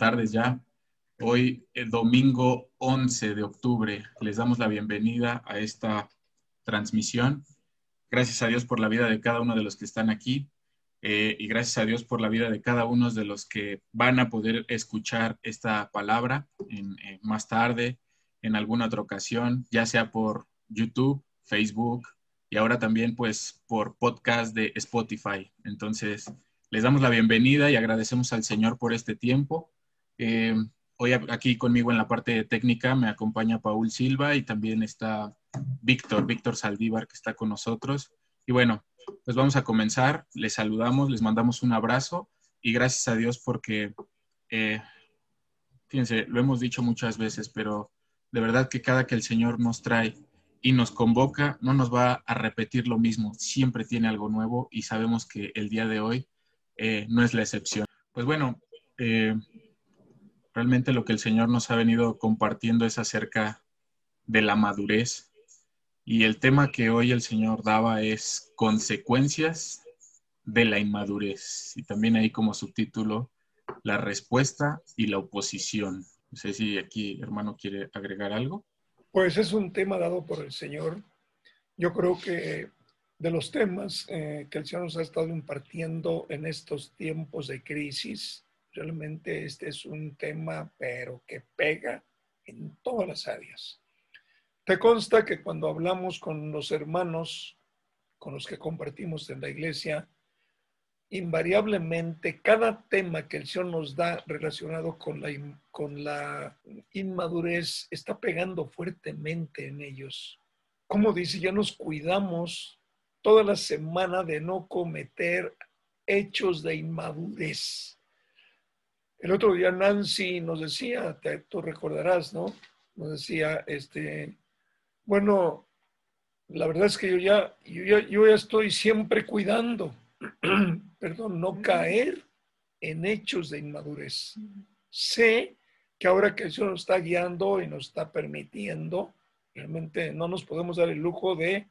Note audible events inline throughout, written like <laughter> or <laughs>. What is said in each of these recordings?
tardes ya. Hoy, el domingo 11 de octubre, les damos la bienvenida a esta transmisión. Gracias a Dios por la vida de cada uno de los que están aquí eh, y gracias a Dios por la vida de cada uno de los que van a poder escuchar esta palabra en, eh, más tarde, en alguna otra ocasión, ya sea por YouTube, Facebook y ahora también pues por podcast de Spotify. Entonces, les damos la bienvenida y agradecemos al Señor por este tiempo. Eh, hoy aquí conmigo en la parte técnica me acompaña Paul Silva y también está Víctor, Víctor Saldívar que está con nosotros. Y bueno, pues vamos a comenzar. Les saludamos, les mandamos un abrazo y gracias a Dios porque, eh, fíjense, lo hemos dicho muchas veces, pero de verdad que cada que el Señor nos trae y nos convoca, no nos va a repetir lo mismo. Siempre tiene algo nuevo y sabemos que el día de hoy eh, no es la excepción. Pues bueno, eh, realmente lo que el Señor nos ha venido compartiendo es acerca de la madurez. Y el tema que hoy el Señor daba es consecuencias de la inmadurez. Y también ahí como subtítulo, la respuesta y la oposición. No sé si aquí, hermano, quiere agregar algo. Pues es un tema dado por el Señor. Yo creo que de los temas eh, que el Señor nos ha estado impartiendo en estos tiempos de crisis, realmente este es un tema, pero que pega en todas las áreas. Te consta que cuando hablamos con los hermanos con los que compartimos en la iglesia, invariablemente cada tema que el Señor nos da relacionado con la, con la inmadurez está pegando fuertemente en ellos. Como dice, ya nos cuidamos toda la semana de no cometer hechos de inmadurez. El otro día Nancy nos decía, tú recordarás, ¿no? Nos decía, este, bueno, la verdad es que yo ya, yo ya, yo ya estoy siempre cuidando <clears throat> perdón, no caer en hechos de inmadurez. Sé que ahora que el Señor nos está guiando y nos está permitiendo, realmente no nos podemos dar el lujo de,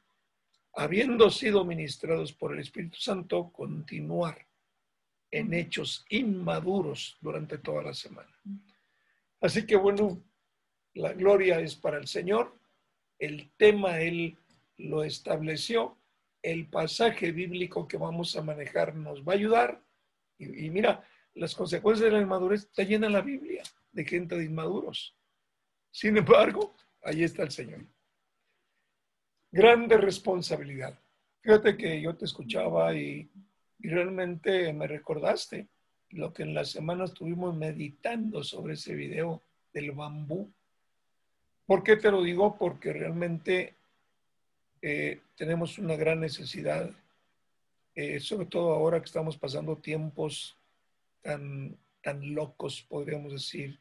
habiendo sido ministrados por el Espíritu Santo, continuar en hechos inmaduros durante toda la semana. Así que bueno, la gloria es para el Señor. El tema Él lo estableció el pasaje bíblico que vamos a manejar nos va a ayudar. Y, mira, las consecuencias de la inmadurez está llena la Biblia de gente de inmaduros. Sin embargo, ahí está el Señor. Grande responsabilidad. Fíjate que yo te escuchaba y, y realmente me recordaste lo que en la semana estuvimos meditando sobre ese video del bambú. ¿Por qué te lo digo? Porque realmente eh, tenemos una gran necesidad, eh, sobre todo ahora que estamos pasando tiempos tan, tan locos, podríamos decir,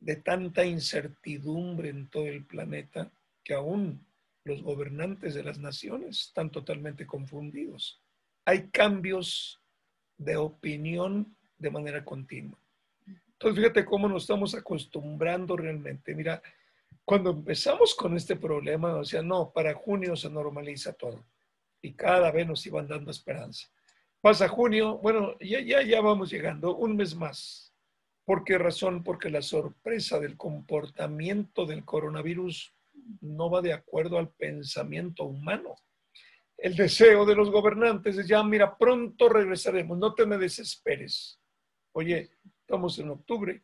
de tanta incertidumbre en todo el planeta, que aún los gobernantes de las naciones están totalmente confundidos. Hay cambios de opinión de manera continua. Entonces, fíjate cómo nos estamos acostumbrando realmente. Mira, cuando empezamos con este problema, o sea, no, para junio se normaliza todo. Y cada vez nos iban dando esperanza. Pasa junio, bueno, ya, ya, ya vamos llegando, un mes más. ¿Por qué razón? Porque la sorpresa del comportamiento del coronavirus no va de acuerdo al pensamiento humano. El deseo de los gobernantes es ya, mira, pronto regresaremos, no te me desesperes. Oye, estamos en octubre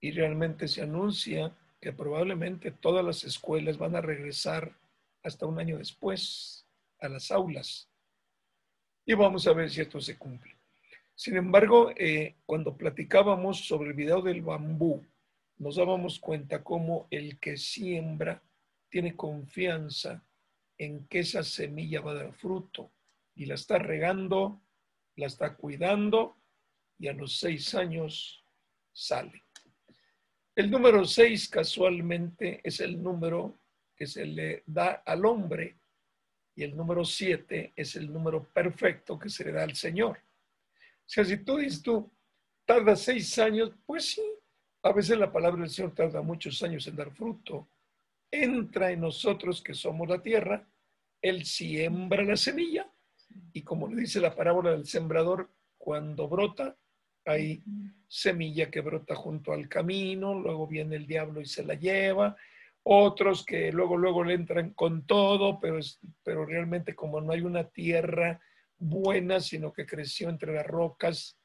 y realmente se anuncia que probablemente todas las escuelas van a regresar hasta un año después a las aulas. Y vamos a ver si esto se cumple. Sin embargo, eh, cuando platicábamos sobre el video del bambú, nos dábamos cuenta cómo el que siembra tiene confianza en que esa semilla va a dar fruto y la está regando, la está cuidando y a los seis años sale. El número 6 casualmente es el número que se le da al hombre y el número 7 es el número perfecto que se le da al Señor. O sea, si tú dices tú, tarda seis años, pues sí, a veces la palabra del Señor tarda muchos años en dar fruto. Entra en nosotros que somos la tierra, Él siembra la semilla y como le dice la parábola del sembrador, cuando brota, hay semilla que brota junto al camino, luego viene el diablo y se la lleva, otros que luego, luego le entran con todo, pero, pero realmente como no hay una tierra buena, sino que creció entre las rocas,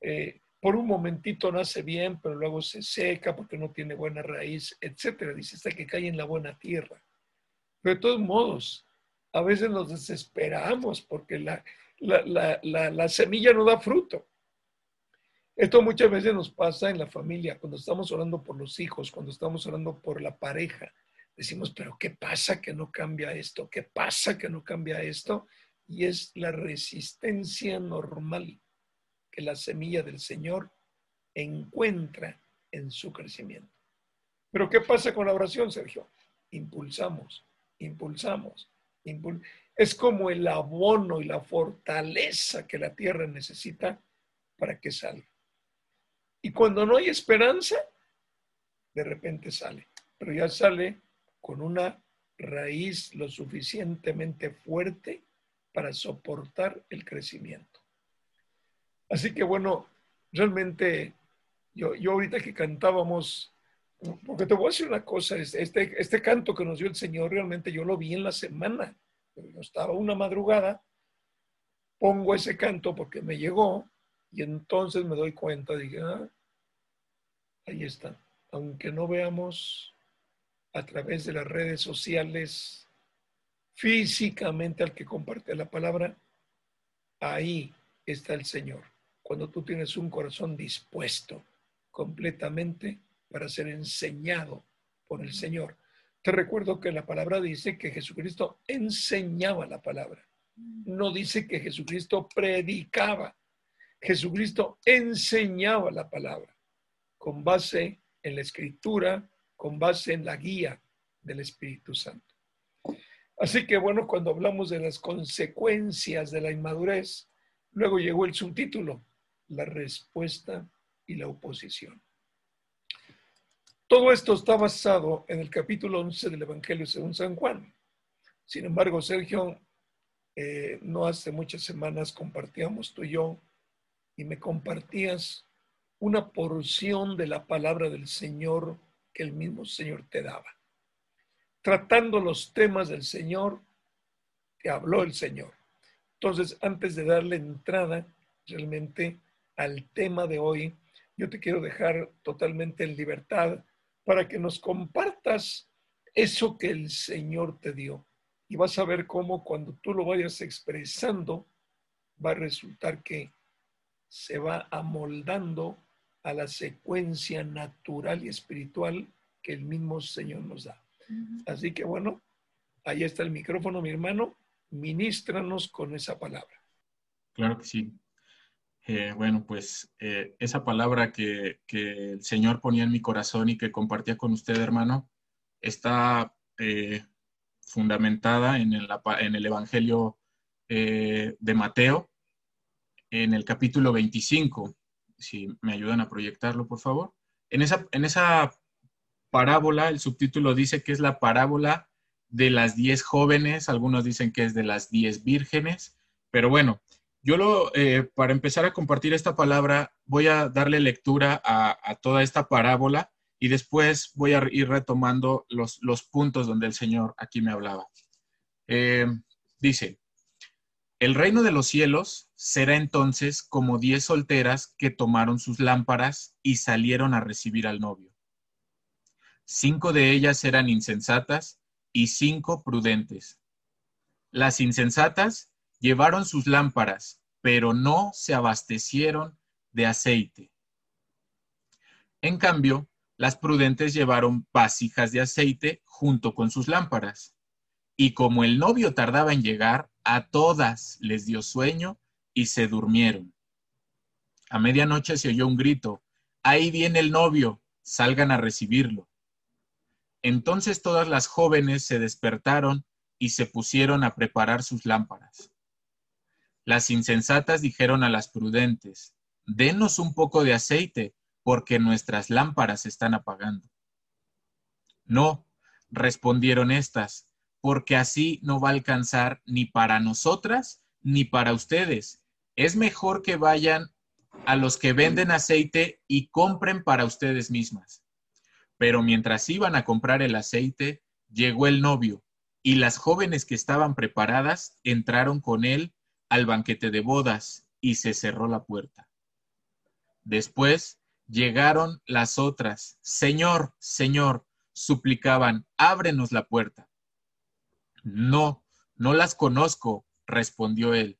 eh, por un momentito nace bien, pero luego se seca porque no tiene buena raíz, etcétera. Dice hasta que cae en la buena tierra. Pero de todos modos, a veces nos desesperamos porque la, la, semilla no da fruto. Esto muchas veces nos pasa en la familia, cuando estamos orando por los hijos, cuando estamos orando por la pareja. Decimos, pero ¿qué pasa que no cambia esto? ¿Qué pasa que no cambia esto? Y es la resistencia normal que la semilla del Señor encuentra en su crecimiento. Pero ¿qué pasa con la oración, Sergio? Impulsamos, impulsamos, es como el abono y la fortaleza que la tierra necesita para que salga. Y cuando no hay esperanza, de repente sale, pero ya sale con una raíz lo suficientemente fuerte para soportar el crecimiento. Así que bueno, realmente yo, yo ahorita que cantábamos, porque te voy a decir una cosa, este, este canto que nos dio el Señor, realmente yo lo vi en la semana, yo estaba una madrugada, pongo ese canto porque me llegó y entonces me doy cuenta, dije, ah, ahí está. Aunque no veamos a través de las redes sociales físicamente al que comparte la palabra, ahí está el Señor cuando tú tienes un corazón dispuesto completamente para ser enseñado por el Señor. Te recuerdo que la palabra dice que Jesucristo enseñaba la palabra. No dice que Jesucristo predicaba. Jesucristo enseñaba la palabra con base en la escritura, con base en la guía del Espíritu Santo. Así que bueno, cuando hablamos de las consecuencias de la inmadurez, luego llegó el subtítulo, la respuesta y la oposición. Todo esto está basado en el capítulo 11 del Evangelio según San Juan. Sin embargo, Sergio, eh, no hace muchas semanas compartíamos tú y yo y me compartías una porción de la palabra del Señor que el mismo Señor te daba. Tratando los temas del Señor, te habló el Señor. Entonces, antes de darle entrada, realmente al tema de hoy, yo te quiero dejar totalmente en libertad para que nos compartas eso que el Señor te dio. Y vas a ver cómo cuando tú lo vayas expresando, va a resultar que se va amoldando a la secuencia natural y espiritual que el mismo Señor nos da. Así que bueno, ahí está el micrófono, mi hermano. Ministranos con esa palabra. Claro que sí. Eh, bueno, pues eh, esa palabra que, el Señor ponía en mi corazón y que compartía con usted, hermano, está eh, fundamentada en el, Evangelio de Mateo, en el capítulo 25. Si me ayudan a proyectarlo, por favor. En esa, en esa parábola, el subtítulo dice que es la parábola de las diez jóvenes, algunos dicen que es de las diez vírgenes, pero bueno, yo lo, eh, para empezar a compartir esta palabra, voy a darle lectura a, toda esta parábola y después voy a ir retomando los, puntos donde el Señor aquí me hablaba. Eh, dice, el reino de los cielos será entonces como diez solteras que tomaron sus lámparas y salieron a recibir al novio. Cinco de ellas eran insensatas y cinco prudentes. Las insensatas Llevaron sus lámparas, pero no se abastecieron de aceite. En cambio, las prudentes llevaron vasijas de aceite junto con sus lámparas. Y como el novio tardaba en llegar, a todas les dio sueño y se durmieron. A medianoche se oyó un grito, ahí viene el novio, salgan a recibirlo. Entonces todas las jóvenes se despertaron y se pusieron a preparar sus lámparas. Las insensatas dijeron a las prudentes, denos un poco de aceite, porque nuestras lámparas están apagando. No, respondieron éstas, porque así no va a alcanzar ni para nosotras ni para ustedes. es mejor que vayan a los que venden aceite y compren para ustedes mismas. Pero mientras iban a comprar el aceite, llegó el novio y las jóvenes que estaban preparadas entraron con él al banquete de bodas y se cerró la puerta. Después llegaron las otras. Señor, Señor, suplicaban, ábrenos la puerta. No, no las conozco, respondió él.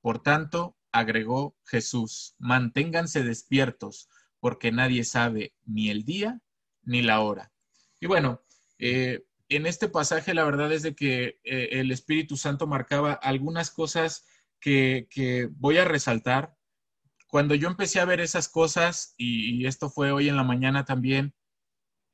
Por tanto, agregó Jesús, manténganse despiertos, porque nadie sabe ni el día ni la hora. Y bueno, eh, en este pasaje la verdad es de que eh, el Espíritu Santo marcaba algunas cosas que, voy a resaltar. Cuando yo empecé a ver esas cosas, y, esto fue hoy en la mañana también,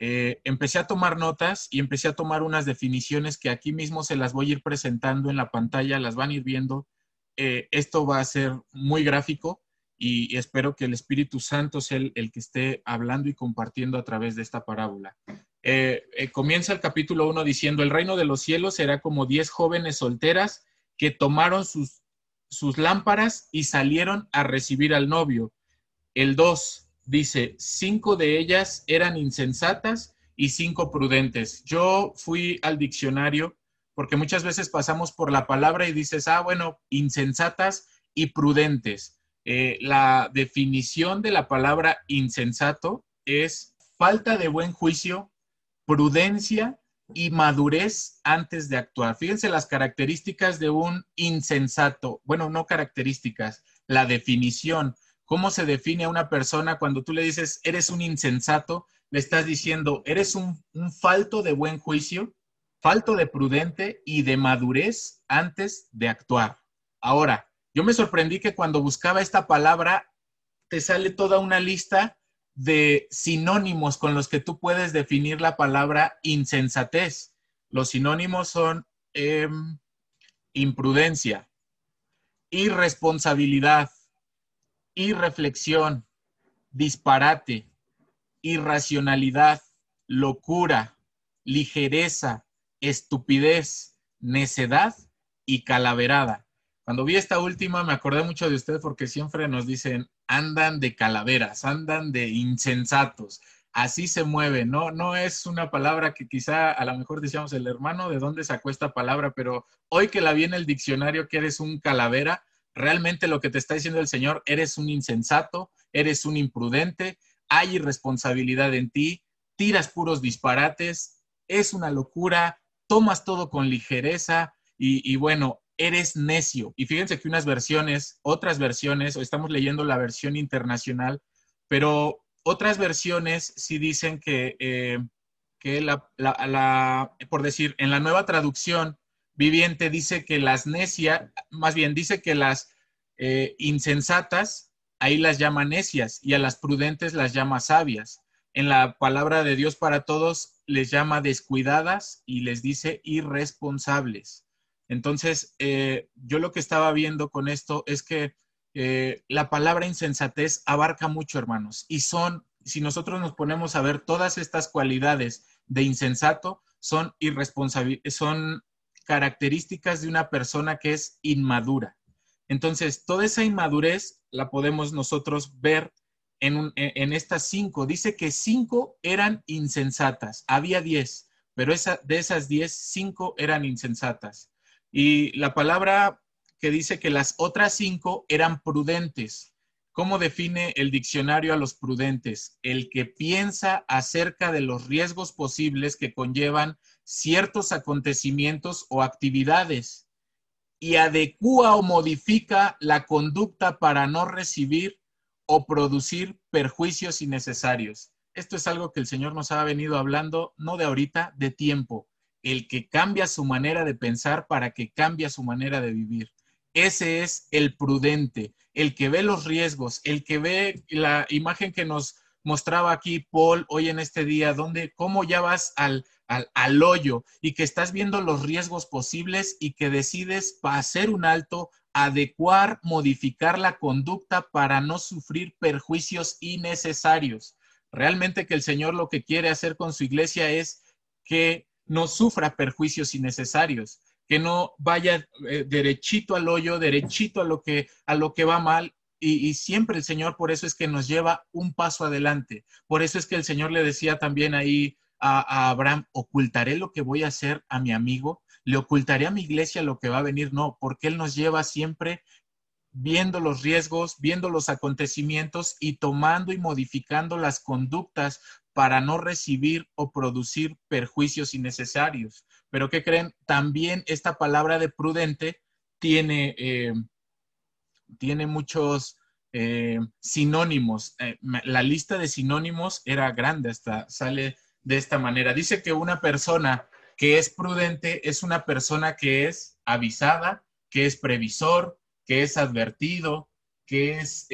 eh, empecé a tomar notas y empecé a tomar unas definiciones que aquí mismo se las voy a ir presentando en la pantalla, las van a ir viendo. Eh, esto va a ser muy gráfico y, espero que el Espíritu Santo sea el, el, que esté hablando y compartiendo a través de esta parábola. Eh, eh, comienza el capítulo 1 diciendo, el reino de los cielos será como diez jóvenes solteras que tomaron sus, sus lámparas y salieron a recibir al novio. El 2 dice, cinco de ellas eran insensatas y cinco prudentes. Yo fui al diccionario porque muchas veces pasamos por la palabra y dices, ah, bueno, insensatas y prudentes. Eh, la definición de la palabra insensato es falta de buen juicio, prudencia y madurez antes de actuar. Fíjense las características de un insensato. Bueno, no características, la definición. ¿Cómo se define a una persona cuando tú le dices, eres un insensato? Le estás diciendo, eres un, falto de buen juicio, falto de prudente y de madurez antes de actuar. Ahora, yo me sorprendí que cuando buscaba esta palabra, te sale toda una lista de sinónimos con los que tú puedes definir la palabra insensatez. Los sinónimos son em, imprudencia, irresponsabilidad, irreflexión, disparate, irracionalidad, locura, ligereza, estupidez, necedad y calaverada. Cuando vi esta última me acordé mucho de ustedes porque siempre nos dicen, andan de calaveras, andan de insensatos, así se mueve, ¿no? No es una palabra que quizá a lo mejor decíamos el hermano, ¿de dónde sacó esta palabra? Pero hoy que la vi en el diccionario que eres un calavera, realmente lo que te está diciendo el Señor, eres un insensato, eres un imprudente, hay irresponsabilidad en ti, tiras puros disparates, es una locura, tomas todo con ligereza y bueno, eres necio. Y fíjense que unas versiones, otras versiones, o estamos leyendo la versión internacional, pero otras versiones sí dicen que, eh, que la, por decir, en la nueva traducción viviente dice que las necias, más bien dice que las eh, insensatas, ahí las llama necias y a las prudentes las llama sabias. En la palabra de Dios para todos les llama descuidadas y les dice irresponsables. Entonces, eh, yo lo que estaba viendo con esto es que eh, la palabra insensatez abarca mucho, hermanos, y son, si nosotros nos ponemos a ver todas estas cualidades de insensato, son son características de una persona que es inmadura. Entonces, toda esa inmadurez la podemos nosotros ver en, en estas cinco. Dice que cinco eran insensatas, había diez, pero de esas diez, cinco eran insensatas. Y la palabra que dice que las otras cinco eran prudentes. ¿Cómo define el diccionario a los prudentes? El que piensa acerca de los riesgos posibles que conllevan ciertos acontecimientos o actividades y adecúa o modifica la conducta para no recibir o producir perjuicios innecesarios. Esto es algo que el Señor nos ha venido hablando, no de ahorita, de tiempo el que cambia su manera de pensar para que cambie su manera de vivir. Ese es el prudente, el que ve los riesgos, el que ve la imagen que nos mostraba aquí Paul hoy en este día, donde cómo ya vas al, al, hoyo y que estás viendo los riesgos posibles y que decides hacer un alto, adecuar, modificar la conducta para no sufrir perjuicios innecesarios. Realmente que el Señor lo que quiere hacer con su iglesia es que no sufra perjuicios innecesarios, que no vaya eh, derechito al hoyo, derechito a lo que, a lo que va mal. Y, siempre el Señor, por eso es que nos lleva un paso adelante. Por eso es que el Señor le decía también ahí a, a Abraham, ocultaré lo que voy a hacer a mi amigo, le ocultaré a mi iglesia lo que va a venir. No, porque Él nos lleva siempre viendo los riesgos, viendo los acontecimientos y tomando y modificando las conductas para no recibir o producir perjuicios innecesarios. Pero ¿qué creen? También esta palabra de prudente tiene, eh, tiene muchos eh, sinónimos. Eh, la lista de sinónimos era grande, hasta sale de esta manera. Dice que una persona que es prudente es una persona que es avisada, que es previsor, que es advertido, que es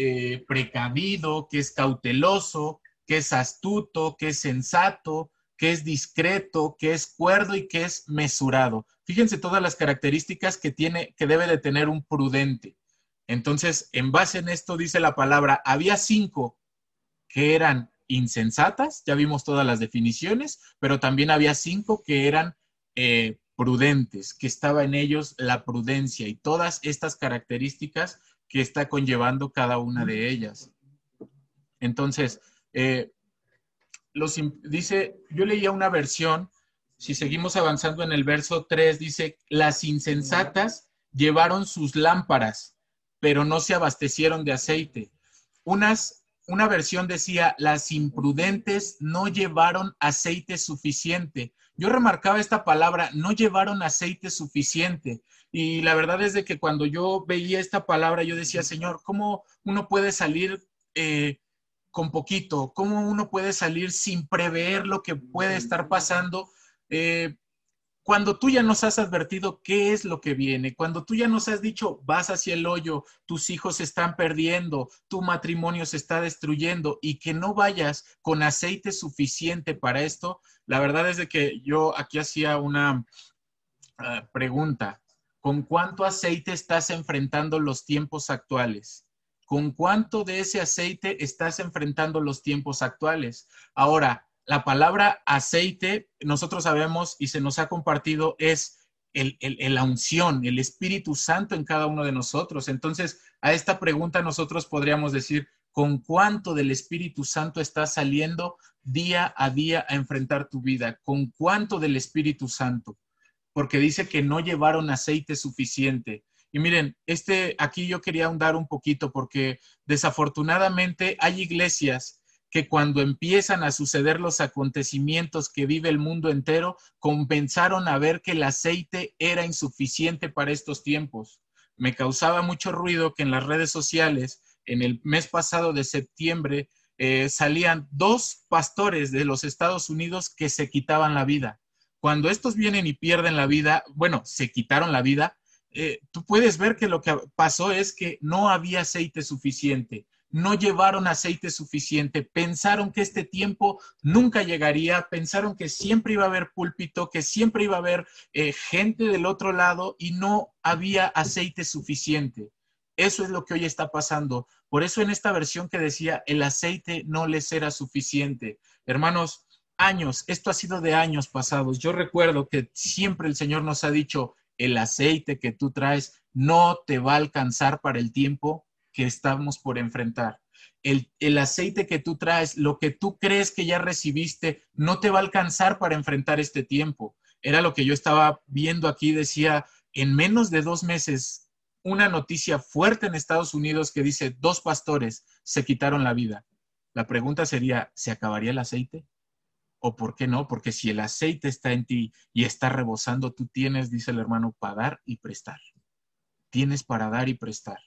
precavido, que es cauteloso, que es astuto, que es sensato, que es discreto, que es cuerdo y que es mesurado. Fíjense todas las características que tiene, que debe de tener un prudente. Entonces, en base en esto dice la palabra, había cinco que eran insensatas, ya vimos todas las definiciones, pero también había cinco que eran eh, prudentes, que estaba en ellos la prudencia y todas estas características que está conllevando cada una de ellas. Entonces, eh, dice, yo leía una versión, si seguimos avanzando en el verso 3, dice, las insensatas llevaron sus lámparas, pero no se abastecieron de aceite. Unas, una versión decía, las imprudentes no llevaron aceite suficiente. Yo remarcaba esta palabra, no llevaron aceite suficiente. Y la verdad es de que cuando yo veía esta palabra, yo decía, Señor, ¿cómo uno puede salir eh, con poquito, cómo uno puede salir sin prever lo que puede estar pasando. Eh, cuando tú ya nos has advertido qué es lo que viene, cuando tú ya nos has dicho vas hacia el hoyo, tus hijos se están perdiendo, tu matrimonio se está destruyendo y que no vayas con aceite suficiente para esto, la verdad es de que yo aquí hacía una ah, pregunta. ¿Con cuánto aceite estás enfrentando los tiempos actuales? ¿Con cuánto de ese aceite estás enfrentando los tiempos actuales? Ahora, la palabra aceite, nosotros sabemos y se nos ha compartido, es el, la unción, el Espíritu Santo en cada uno de nosotros. Entonces, a esta pregunta nosotros podríamos decir, ¿con cuánto del Espíritu Santo estás saliendo día a día a enfrentar tu vida? ¿Con cuánto del Espíritu Santo? Porque dice que no llevaron aceite suficiente. Y miren, este aquí yo quería ahondar un poquito porque desafortunadamente hay iglesias que cuando empiezan a suceder los acontecimientos que vive el mundo entero, comenzaron a ver que el aceite era insuficiente para estos tiempos. Me causaba mucho ruido que en las redes sociales, en el mes pasado de septiembre, eh, salían dos pastores de los Estados Unidos que se quitaban la vida. Cuando estos vienen y pierden la vida, bueno, se quitaron la vida, eh, tú puedes ver que lo que pasó es que no había aceite suficiente, no llevaron aceite suficiente, pensaron que este tiempo nunca llegaría, pensaron que siempre iba a haber púlpito, que siempre iba a haber eh, gente del otro lado y no había aceite suficiente. Eso es lo que hoy está pasando. Por eso en esta versión que decía, el aceite no les era suficiente. Hermanos, años, esto ha sido de años pasados. Yo recuerdo que siempre el Señor nos ha dicho, el aceite que tú traes no te va a alcanzar para el tiempo que estamos por enfrentar. El, el, aceite que tú traes, lo que tú crees que ya recibiste, no te va a alcanzar para enfrentar este tiempo. Era lo que yo estaba viendo aquí, decía, en menos de dos meses, una noticia fuerte en Estados Unidos que dice, dos pastores se quitaron la vida. La pregunta sería, ¿se acabaría el aceite? ¿O por qué no? Porque si el aceite está en ti y está rebosando, tú tienes, dice el hermano, para dar y prestar. Tienes para dar y prestar.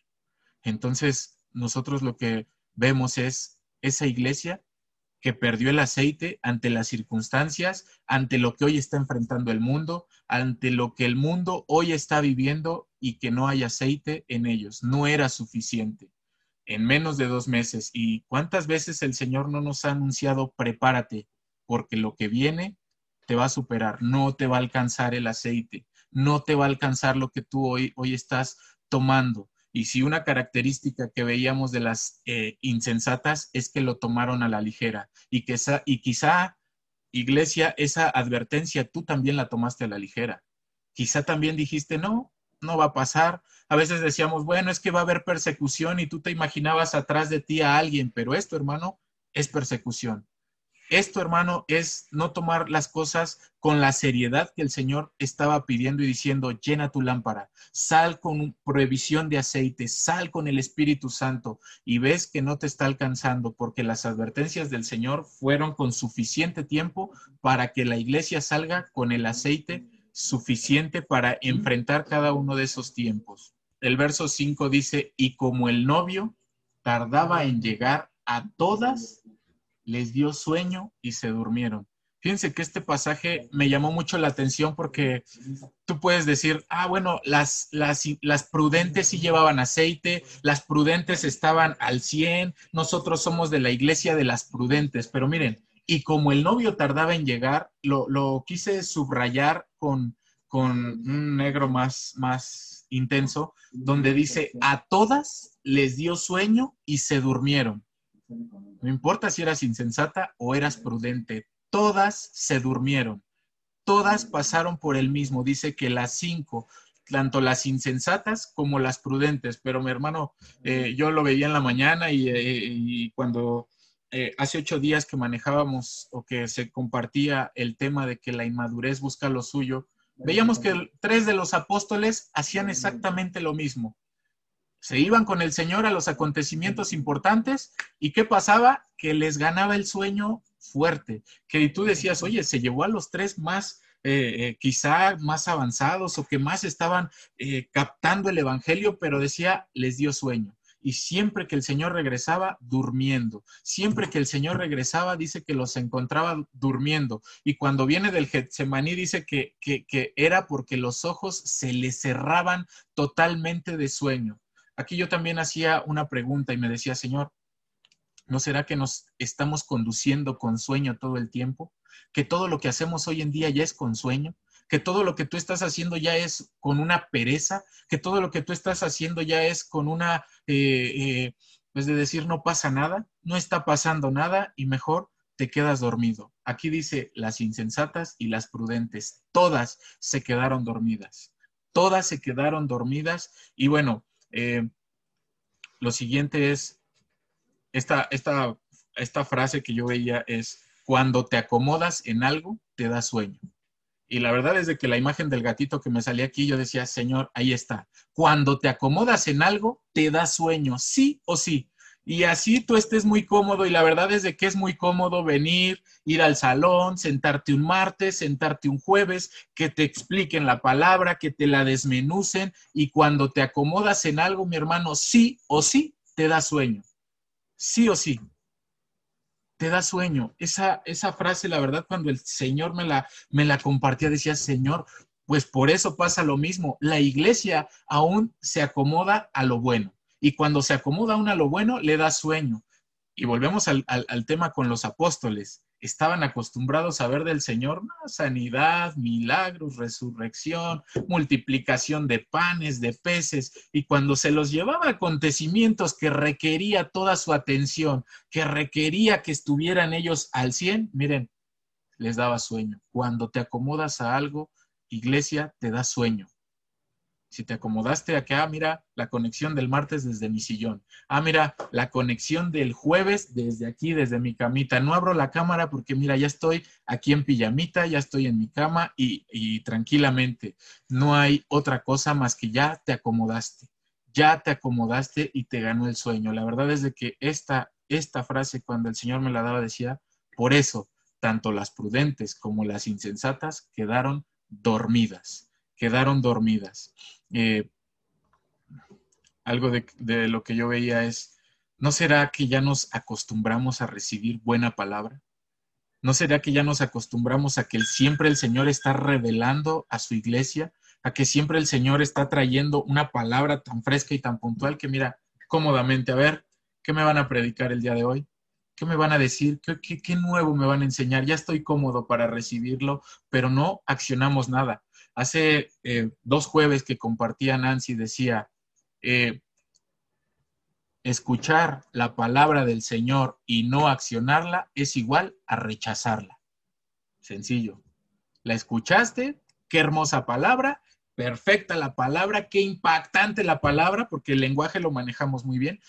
Entonces, nosotros lo que vemos es esa iglesia que perdió el aceite ante las circunstancias, ante lo que hoy está enfrentando el mundo, ante lo que el mundo hoy está viviendo y que no hay aceite en ellos. No era suficiente en menos de dos meses. ¿Y cuántas veces el Señor no nos ha anunciado, prepárate, porque lo que viene te va a superar, no te va a alcanzar el aceite, no te va a alcanzar lo que tú hoy, hoy estás tomando. Y si una característica que veíamos de las eh, insensatas es que lo tomaron a la ligera y, que y quizá, iglesia, esa advertencia tú también la tomaste a la ligera. Quizá también dijiste, no, no va a pasar. A veces decíamos, bueno, es que va a haber persecución y tú te imaginabas atrás de ti a alguien, pero esto, hermano, es persecución. Esto, hermano, es no tomar las cosas con la seriedad que el Señor estaba pidiendo y diciendo, llena tu lámpara, sal con prohibición de aceite, sal con el Espíritu Santo y ves que no te está alcanzando porque las advertencias del Señor fueron con suficiente tiempo para que la iglesia salga con el aceite suficiente para enfrentar cada uno de esos tiempos. El verso 5 dice, y como el novio tardaba en llegar a todas, les dio sueño y se durmieron. Fíjense que este pasaje me llamó mucho la atención porque tú puedes decir, ah, bueno, las, las, prudentes sí llevaban aceite, las prudentes estaban al 100, nosotros somos de la iglesia de las prudentes, pero miren, y como el novio tardaba en llegar, lo, quise subrayar con, un negro más intenso, donde dice, a todas les dio sueño y se durmieron. No importa si eras insensata o eras prudente, todas se durmieron, todas pasaron por el mismo. Dice que las cinco, tanto las insensatas como las prudentes, pero mi hermano, eh, yo lo veía en la mañana y, eh, cuando eh, hace ocho días que manejábamos o que se compartía el tema de que la inmadurez busca lo suyo, veíamos que tres de los apóstoles hacían exactamente lo mismo se iban con el Señor a los acontecimientos importantes y ¿qué pasaba? Que les ganaba el sueño fuerte, que tú decías, oye, se llevó a los tres más, eh, eh, quizá más avanzados o que más estaban eh, captando el Evangelio, pero decía, les dio sueño. Y siempre que el Señor regresaba, durmiendo. Siempre que el Señor regresaba, dice que los encontraba durmiendo. Y cuando viene del Getsemaní, dice que, que, que era porque los ojos se le cerraban totalmente de sueño. Aquí yo también hacía una pregunta y me decía, Señor, ¿no será que nos estamos conduciendo con sueño todo el tiempo? ¿Que todo lo que hacemos hoy en día ya es con sueño? ¿Que todo lo que tú estás haciendo ya es con una pereza? ¿Que todo lo que tú estás haciendo ya es con una, eh, eh, pues de decir, no pasa nada, no está pasando nada y mejor te quedas dormido? Aquí dice, las insensatas y las prudentes, todas se quedaron dormidas. Todas se quedaron dormidas y bueno, eh, lo siguiente es, esta, esta, esta frase que yo veía es, cuando te acomodas en algo, te da sueño. Y la verdad es de que la imagen del gatito que me salía aquí, yo decía, Señor, ahí está. Cuando te acomodas en algo, te da sueño, sí o sí y así tú estés muy cómodo y la verdad es de que es muy cómodo venir, ir al salón, sentarte un martes, sentarte un jueves, que te expliquen la palabra, que te la desmenucen y cuando te acomodas en algo, mi hermano, sí o sí te da sueño. Sí o sí. Te da sueño. Esa, esa frase, la verdad, cuando el Señor me la, me la compartía, decía, Señor, pues por eso pasa lo mismo. La iglesia aún se acomoda a lo bueno y cuando se acomoda uno a lo bueno, le da sueño. Y volvemos al, tema con los apóstoles. Estaban acostumbrados a ver del Señor sanidad, milagros, resurrección, multiplicación de panes, de peces. Y cuando se los llevaba acontecimientos que requería toda su atención, que requería que estuvieran ellos al 100, miren, les daba sueño. Cuando te acomodas a algo, iglesia, te da sueño. Si te acomodaste acá, mira la conexión del martes desde mi sillón. Ah, mira la conexión del jueves desde aquí, desde mi camita. No abro la cámara porque mira, ya estoy aquí en pijamita, ya estoy en mi cama y, y tranquilamente. No hay otra cosa más que ya te acomodaste. Ya te acomodaste y te ganó el sueño. La verdad es de que esta, esta frase cuando el Señor me la daba decía, por eso tanto las prudentes como las insensatas quedaron dormidas, quedaron dormidas. Eh, algo de, lo que yo veía es, ¿no será que ya nos acostumbramos a recibir buena palabra? ¿No será que ya nos acostumbramos a que siempre el Señor está revelando a su iglesia? A que siempre el Señor está trayendo una palabra tan fresca y tan puntual que mira cómodamente, a ver, ¿qué me van a predicar el día de hoy? ¿Qué me van a decir? ¿Qué, qué nuevo me van a enseñar? Ya estoy cómodo para recibirlo, pero no accionamos nada. Hace eh, dos jueves que compartía Nancy, decía, eh, escuchar la palabra del Señor y no accionarla es igual a rechazarla. Sencillo. La escuchaste, qué hermosa palabra, perfecta la palabra, qué impactante la palabra, porque el lenguaje lo manejamos muy bien.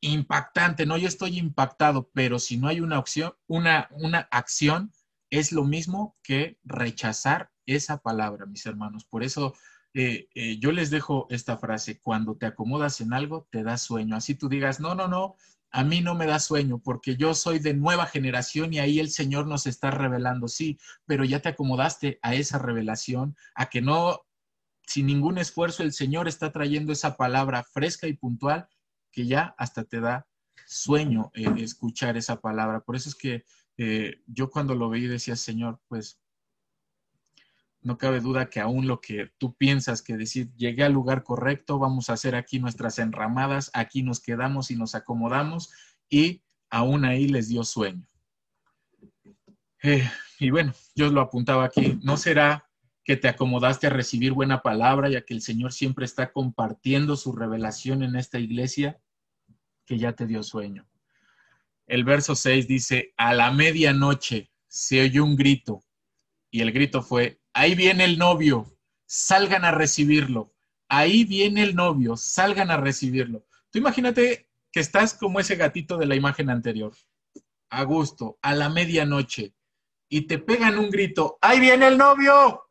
Impactante, no, yo estoy impactado, pero si no hay una opción, una, una acción, es lo mismo que rechazar esa palabra, mis hermanos. Por eso eh, eh, yo les dejo esta frase, cuando te acomodas en algo, te da sueño. Así tú digas, no, no, no, a mí no me da sueño porque yo soy de nueva generación y ahí el Señor nos está revelando, sí, pero ya te acomodaste a esa revelación, a que no, sin ningún esfuerzo, el Señor está trayendo esa palabra fresca y puntual que ya hasta te da sueño eh, escuchar esa palabra. Por eso es que yo cuando lo veí decía, Señor, pues no cabe duda que aún lo que tú piensas que decir, llegué al lugar correcto, vamos a hacer aquí nuestras enramadas, aquí nos quedamos y nos acomodamos, y aún ahí les dio sueño. Eh, y bueno, yo lo apuntaba aquí, ¿no será que te acomodaste a recibir buena palabra, ya que el Señor siempre está compartiendo su revelación en esta iglesia, que ya te dio sueño? El verso 6 dice, a la medianoche se oyó un grito, y el grito fue, ahí viene el novio, salgan a recibirlo. Ahí viene el novio, salgan a recibirlo. Tú imagínate que estás como ese gatito de la imagen anterior, a gusto, a la medianoche, y te pegan un grito, ahí viene el novio.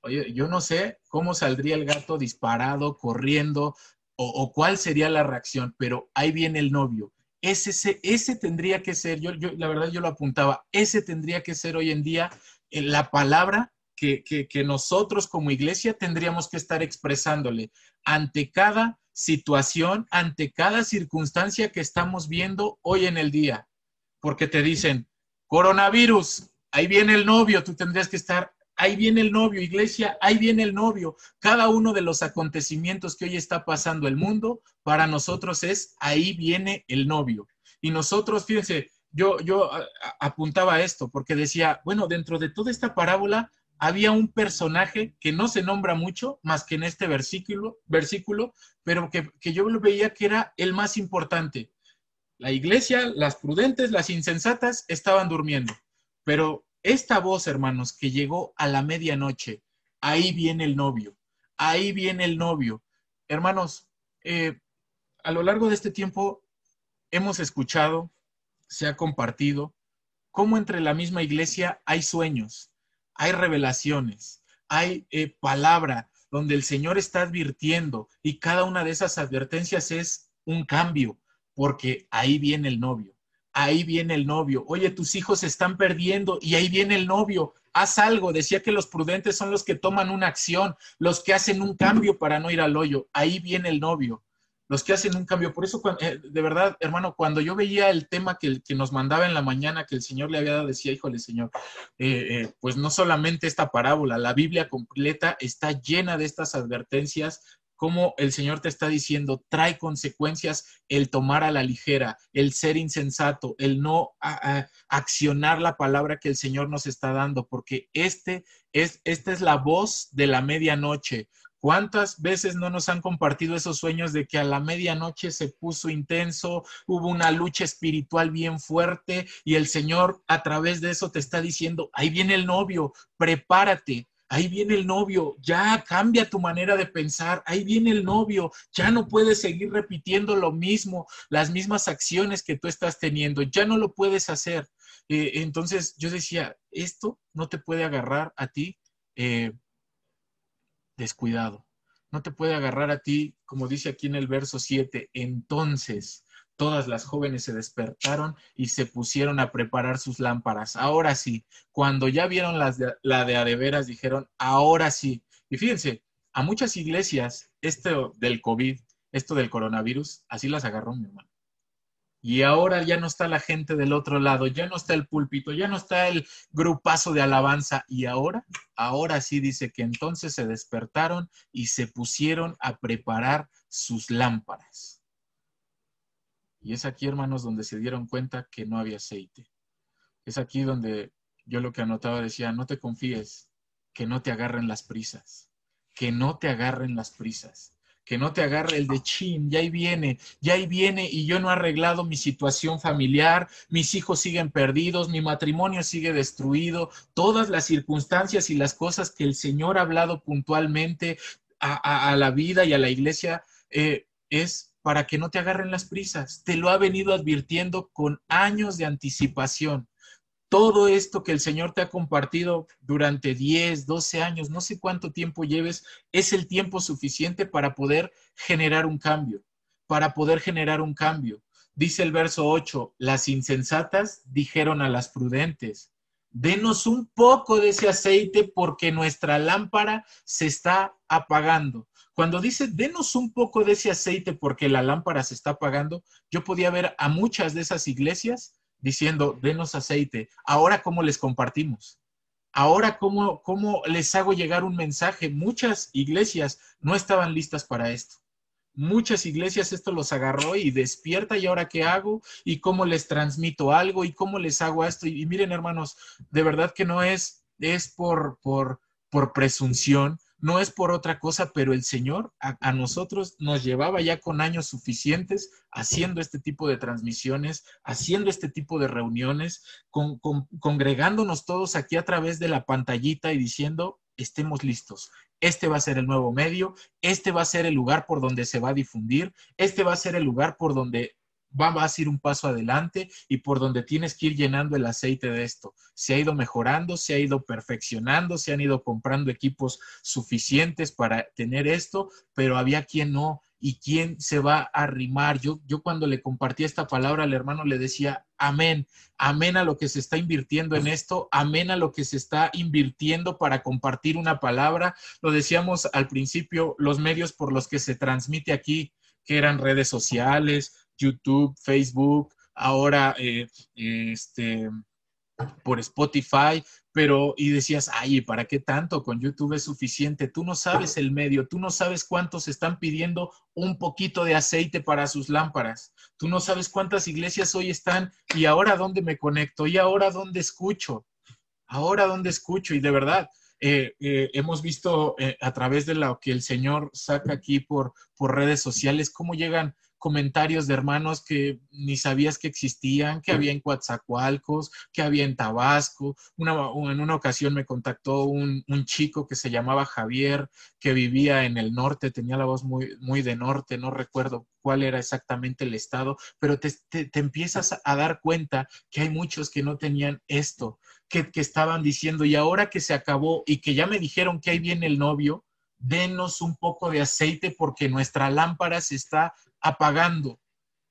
Oye, yo no sé cómo saldría el gato disparado, corriendo, o, cuál sería la reacción, pero ahí viene el novio. Ese, ese, ese tendría que ser, yo, yo, la verdad yo lo apuntaba, ese tendría que ser hoy en día eh, la palabra que, nosotros como iglesia tendríamos que estar expresándole ante cada situación, ante cada circunstancia que estamos viendo hoy en el día. Porque te dicen, coronavirus, ahí viene el novio, tú tendrías que estar, ahí viene el novio, iglesia, ahí viene el novio. Cada uno de los acontecimientos que hoy está pasando el mundo, para nosotros es, ahí viene el novio. Y nosotros, fíjense, yo, yo apuntaba esto porque decía, bueno, dentro de toda esta parábola había un personaje que no se nombra mucho más que en este versículo, versículo pero que, que yo lo veía que era el más importante. La iglesia, las prudentes, las insensatas estaban durmiendo, pero esta voz, hermanos, que llegó a la medianoche, ahí viene el novio, ahí viene el novio. Hermanos, eh, a lo largo de este tiempo hemos escuchado, se ha compartido, cómo entre la misma iglesia hay sueños, hay revelaciones, hay eh, palabra donde el Señor está advirtiendo y cada una de esas advertencias es un cambio, porque ahí viene el novio, ahí viene el novio. Oye, tus hijos se están perdiendo y ahí viene el novio. Haz algo. Decía que los prudentes son los que toman una acción, los que hacen un cambio para no ir al hoyo. Ahí viene el novio los que hacen un cambio. Por eso, eh, de verdad, hermano, cuando yo veía el tema que, nos mandaba en la mañana, que el Señor le había dado, decía, híjole, Señor, eh, eh, pues no solamente esta parábola, la Biblia completa está llena de estas advertencias como el Señor te está diciendo, trae consecuencias el tomar a la ligera, el ser insensato, el no accionar la palabra que el Señor nos está dando, porque este es, esta es la voz de la medianoche. ¿Cuántas veces no nos han compartido esos sueños de que a la medianoche se puso intenso, hubo una lucha espiritual bien fuerte y el Señor a través de eso te está diciendo, ahí viene el novio, prepárate, ahí viene el novio, ya cambia tu manera de pensar, ahí viene el novio, ya no puedes seguir repitiendo lo mismo, las mismas acciones que tú estás teniendo, ya no lo puedes hacer. Eh, entonces yo decía, esto no te puede agarrar a ti. Eh, descuidado. No te puede agarrar a ti, como dice aquí en el verso 7, entonces todas las jóvenes se despertaron y se pusieron a preparar sus lámparas. Ahora sí, cuando ya vieron las la de adeveras, dijeron, ahora sí. Y fíjense, a muchas iglesias, esto del COVID, esto del coronavirus, así las agarró mi hermano. Y ahora ya no está la gente del otro lado, ya no está el púlpito, ya no está el grupazo de alabanza. Y ahora, ahora sí dice que entonces se despertaron y se pusieron a preparar sus lámparas. Y es aquí, hermanos, donde se dieron cuenta que no había aceite. Es aquí donde yo lo que anotaba decía, no te confíes, que no te agarren las prisas, que no te agarren las prisas que no te agarre el de chin, ya ahí viene, ya ahí viene y yo no he arreglado mi situación familiar, mis hijos siguen perdidos, mi matrimonio sigue destruido, todas las circunstancias y las cosas que el Señor ha hablado puntualmente a, la vida y a la iglesia eh, es para que no te agarren las prisas. Te lo ha venido advirtiendo con años de anticipación todo esto que el Señor te ha compartido durante 10, 12 años, no sé cuánto tiempo lleves, es el tiempo suficiente para poder generar un cambio, para poder generar un cambio. Dice el verso 8, las insensatas dijeron a las prudentes, denos un poco de ese aceite porque nuestra lámpara se está apagando. Cuando dice, denos un poco de ese aceite porque la lámpara se está apagando, yo podía ver a muchas de esas iglesias diciendo, denos aceite. Ahora, ¿cómo les compartimos? Ahora, ¿cómo, ¿cómo les hago llegar un mensaje? Muchas iglesias no estaban listas para esto. Muchas iglesias esto los agarró y despierta y ahora qué hago y cómo les transmito algo y cómo les hago esto. Y, miren, hermanos, de verdad que no es, es por, por, por presunción, no es por otra cosa, pero el Señor a, nosotros nos llevaba ya con años suficientes haciendo este tipo de transmisiones, haciendo este tipo de reuniones, congregándonos todos aquí a través de la pantallita y diciendo, estemos listos. Este va a ser el nuevo medio, este va a ser el lugar por donde se va a difundir, este va a ser el lugar por donde vas a ir un paso adelante y por donde tienes que ir llenando el aceite de esto. Se ha ido mejorando, se ha ido perfeccionando, se han ido comprando equipos suficientes para tener esto, pero había quien no y quién se va a arrimar. Yo, yo cuando le compartí esta palabra al hermano le decía, amén, amén a lo que se está invirtiendo en esto, amén a lo que se está invirtiendo para compartir una palabra. Lo decíamos al principio, los medios por los que se transmite aquí, que eran redes sociales, YouTube, Facebook, ahora eh, este, por Spotify, pero y decías, ay, ¿para qué tanto? Con YouTube es suficiente. Tú no sabes el medio, tú no sabes cuántos están pidiendo un poquito de aceite para sus lámparas. Tú no sabes cuántas iglesias hoy están y ahora dónde me conecto y ahora dónde escucho. Ahora dónde escucho y de verdad, eh, eh, hemos visto a través de lo que el Señor saca aquí por, por redes sociales, cómo llegan comentarios de hermanos que ni sabías que existían, que había en Coatzacoalcos, que había en Tabasco. Una, en una ocasión me contactó un, chico que se llamaba Javier, que vivía en el norte, tenía la voz muy, muy de norte, no recuerdo cuál era exactamente el estado, pero te, empiezas a dar cuenta que hay muchos que no tenían esto, que, que estaban diciendo, y ahora que se acabó y que ya me dijeron que ahí viene el novio, denos un poco de aceite porque nuestra lámpara se está apagando.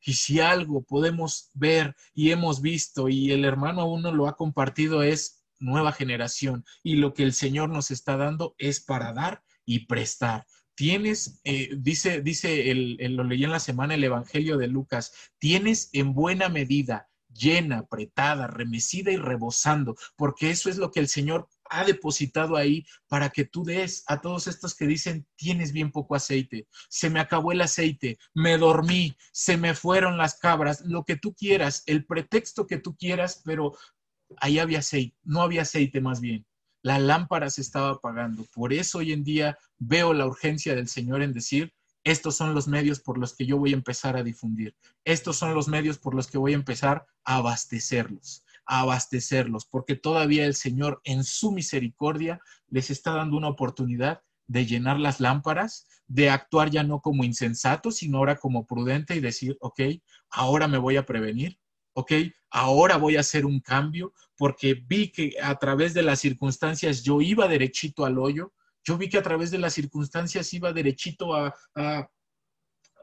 Y si algo podemos ver y hemos visto y el hermano aún no lo ha compartido es nueva generación y lo que el Señor nos está dando es para dar y prestar. Tienes, eh, dice, dice, el, lo leí en la semana el Evangelio de Lucas, tienes en buena medida, llena, apretada, remecida y rebosando, porque eso es lo que el Señor ha depositado ahí para que tú des a todos estos que dicen, tienes bien poco aceite, se me acabó el aceite, me dormí, se me fueron las cabras, lo que tú quieras, el pretexto que tú quieras, pero ahí había aceite, no había aceite más bien. La lámpara se estaba apagando. Por eso hoy en día veo la urgencia del Señor en decir, estos son los medios por los que yo voy a empezar a difundir. Estos son los medios por los que voy a empezar a abastecerlos abastecerlos, porque todavía el Señor en su misericordia les está dando una oportunidad de llenar las lámparas, de actuar ya no como insensato, sino ahora como prudente y decir, ok, ahora me voy a prevenir, ok, ahora voy a hacer un cambio, porque vi que a través de las circunstancias yo iba derechito al hoyo, yo vi que a través de las circunstancias iba derechito a, a,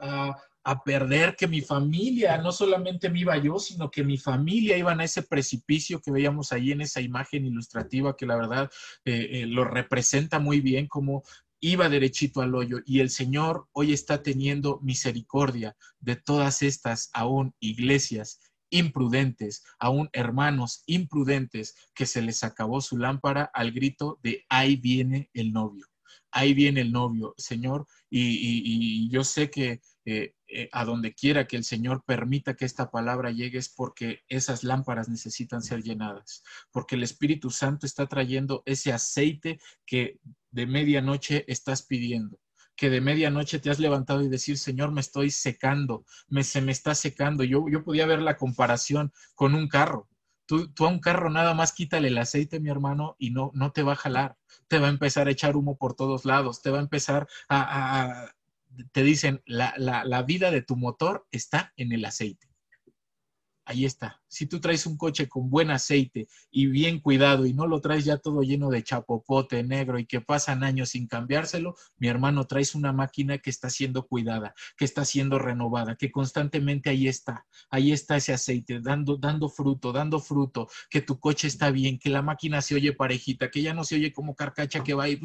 a perder, que mi familia, no solamente me iba yo, sino que mi familia iban a ese precipicio que veíamos ahí en esa imagen ilustrativa que la verdad eh, eh, lo representa muy bien como iba derechito al hoyo. Y el Señor hoy está teniendo misericordia de todas estas aún iglesias imprudentes, aún hermanos imprudentes que se les acabó su lámpara al grito de ahí viene el novio, ahí viene el novio, Señor, y, yo sé que eh, eh, a donde quiera que el Señor permita que esta palabra llegue es porque esas lámparas necesitan ser llenadas, porque el Espíritu Santo está trayendo ese aceite que de medianoche estás pidiendo que de medianoche te has levantado y decir, Señor, me estoy secando, me, se me está secando. Yo, yo podía ver la comparación con un carro. Tú, tú, a un carro nada más quítale el aceite, mi hermano, y no, no te va a jalar. Te va a empezar a echar humo por todos lados. Te va a empezar a, a te dicen, la, la, la vida de tu motor está en el aceite ahí está. Si tú traes un coche con buen aceite y bien cuidado y no lo traes ya todo lleno de chapopote negro y que pasan años sin cambiárselo, mi hermano, traes una máquina que está siendo cuidada, que está siendo renovada, que constantemente ahí está, ahí está ese aceite, dando, dando fruto, dando fruto, que tu coche está bien, que la máquina se oye parejita, que ya no se oye como carcacha que va y,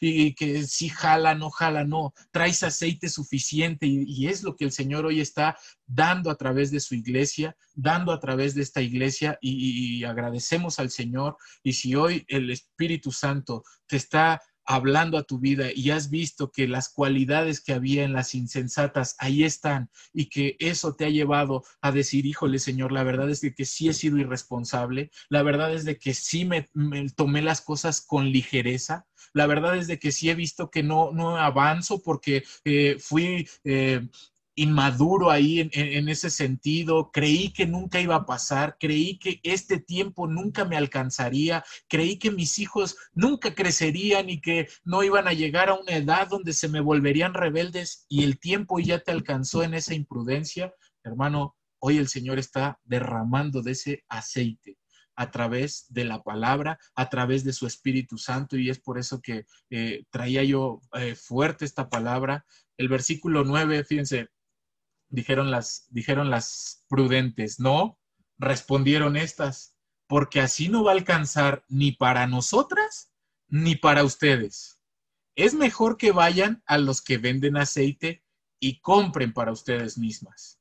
y que si jala, no jala, no, traes aceite suficiente y, y es lo que el Señor hoy está dando a través de su iglesia, dando a través de esta iglesia y, agradecemos al Señor. Y si hoy el Espíritu Santo te está hablando a tu vida y has visto que las cualidades que había en las insensatas ahí están y que eso te ha llevado a decir, híjole Señor, la verdad es de que sí he sido irresponsable, la verdad es de que sí me, tomé las cosas con ligereza, la verdad es de que sí he visto que no, no avanzo porque eh, fui eh, inmaduro ahí en, ese sentido, creí que nunca iba a pasar, creí que este tiempo nunca me alcanzaría, creí que mis hijos nunca crecerían y que no iban a llegar a una edad donde se me volverían rebeldes y el tiempo ya te alcanzó en esa imprudencia, hermano, hoy el Señor está derramando de ese aceite a través de la palabra, a través de su Espíritu Santo, y es por eso que eh, traía yo eh, fuerte esta palabra. El versículo 9, fíjense, dijeron las, dijeron las prudentes, no, respondieron estas, porque así no va a alcanzar ni para nosotras ni para ustedes. Es mejor que vayan a los que venden aceite y compren para ustedes mismas.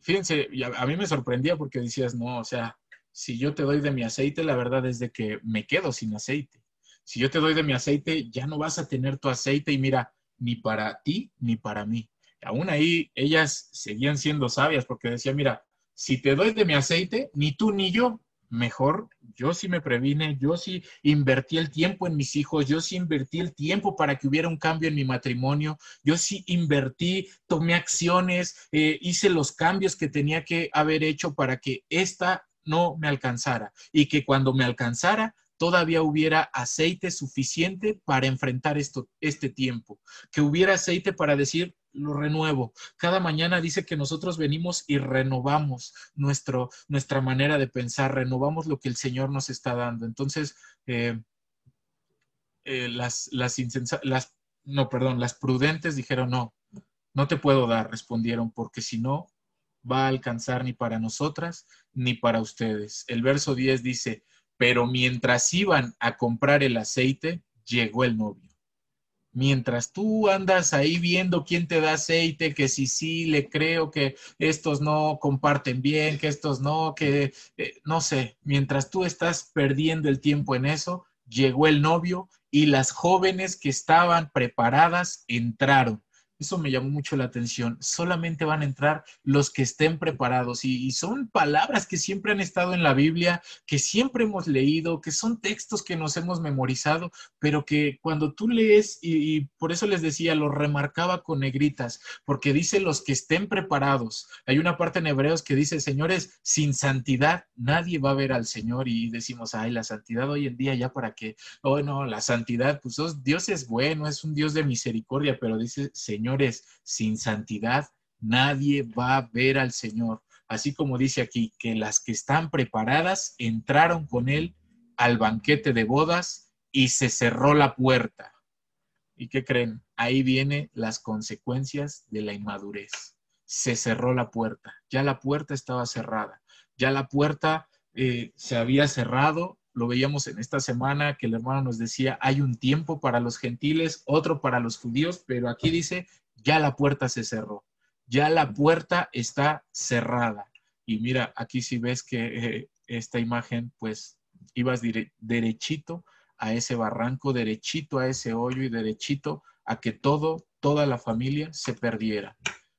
Fíjense, a, mí me sorprendía porque decías, no, o sea, si yo te doy de mi aceite, la verdad es de que me quedo sin aceite. Si yo te doy de mi aceite, ya no vas a tener tu aceite y mira, ni para ti ni para mí aún ahí ellas seguían siendo sabias porque decían, mira, si te doy de mi aceite, ni tú ni yo, mejor yo sí me previne, yo sí invertí el tiempo en mis hijos, yo sí invertí el tiempo para que hubiera un cambio en mi matrimonio, yo sí invertí, tomé acciones, eh, hice los cambios que tenía que haber hecho para que esta no me alcanzara y que cuando me alcanzara todavía hubiera aceite suficiente para enfrentar esto, este tiempo, que hubiera aceite para decir, lo renuevo. Cada mañana dice que nosotros venimos y renovamos nuestro, nuestra manera de pensar, renovamos lo que el Señor nos está dando. Entonces, eh, eh, las, las, las, no, perdón, las prudentes dijeron, no, no te puedo dar, respondieron, porque si no, va a alcanzar ni para nosotras ni para ustedes. El verso 10 dice, pero mientras iban a comprar el aceite, llegó el novio mientras tú andas ahí viendo quién te da aceite, que si sí le creo que estos no comparten bien, que estos no, que eh, no sé, mientras tú estás perdiendo el tiempo en eso, llegó el novio y las jóvenes que estaban preparadas entraron. Eso me llamó mucho la atención. Solamente van a entrar los que estén preparados y, son palabras que siempre han estado en la Biblia, que siempre hemos leído, que son textos que nos hemos memorizado, pero que cuando tú lees, y, por eso les decía, lo remarcaba con negritas, porque dice los que estén preparados. Hay una parte en Hebreos que dice, señores, sin santidad nadie va a ver al Señor y decimos, ay, la santidad hoy en día ya para qué. Bueno, la santidad, pues Dios es bueno, es un Dios de misericordia, pero dice, Señor, señores, sin santidad nadie va a ver al Señor. Así como dice aquí, que las que están preparadas entraron con él al banquete de bodas y se cerró la puerta. ¿Y qué creen? Ahí vienen las consecuencias de la inmadurez. Se cerró la puerta, ya la puerta estaba cerrada, ya la puerta eh, se había cerrado lo veíamos en esta semana que el hermano nos decía, hay un tiempo para los gentiles, otro para los judíos, pero aquí dice, ya la puerta se cerró, ya la puerta está cerrada. Y mira, aquí si ves que eh, esta imagen, pues ibas derechito a ese barranco, derechito a ese hoyo y derechito a que todo, toda la familia se perdiera.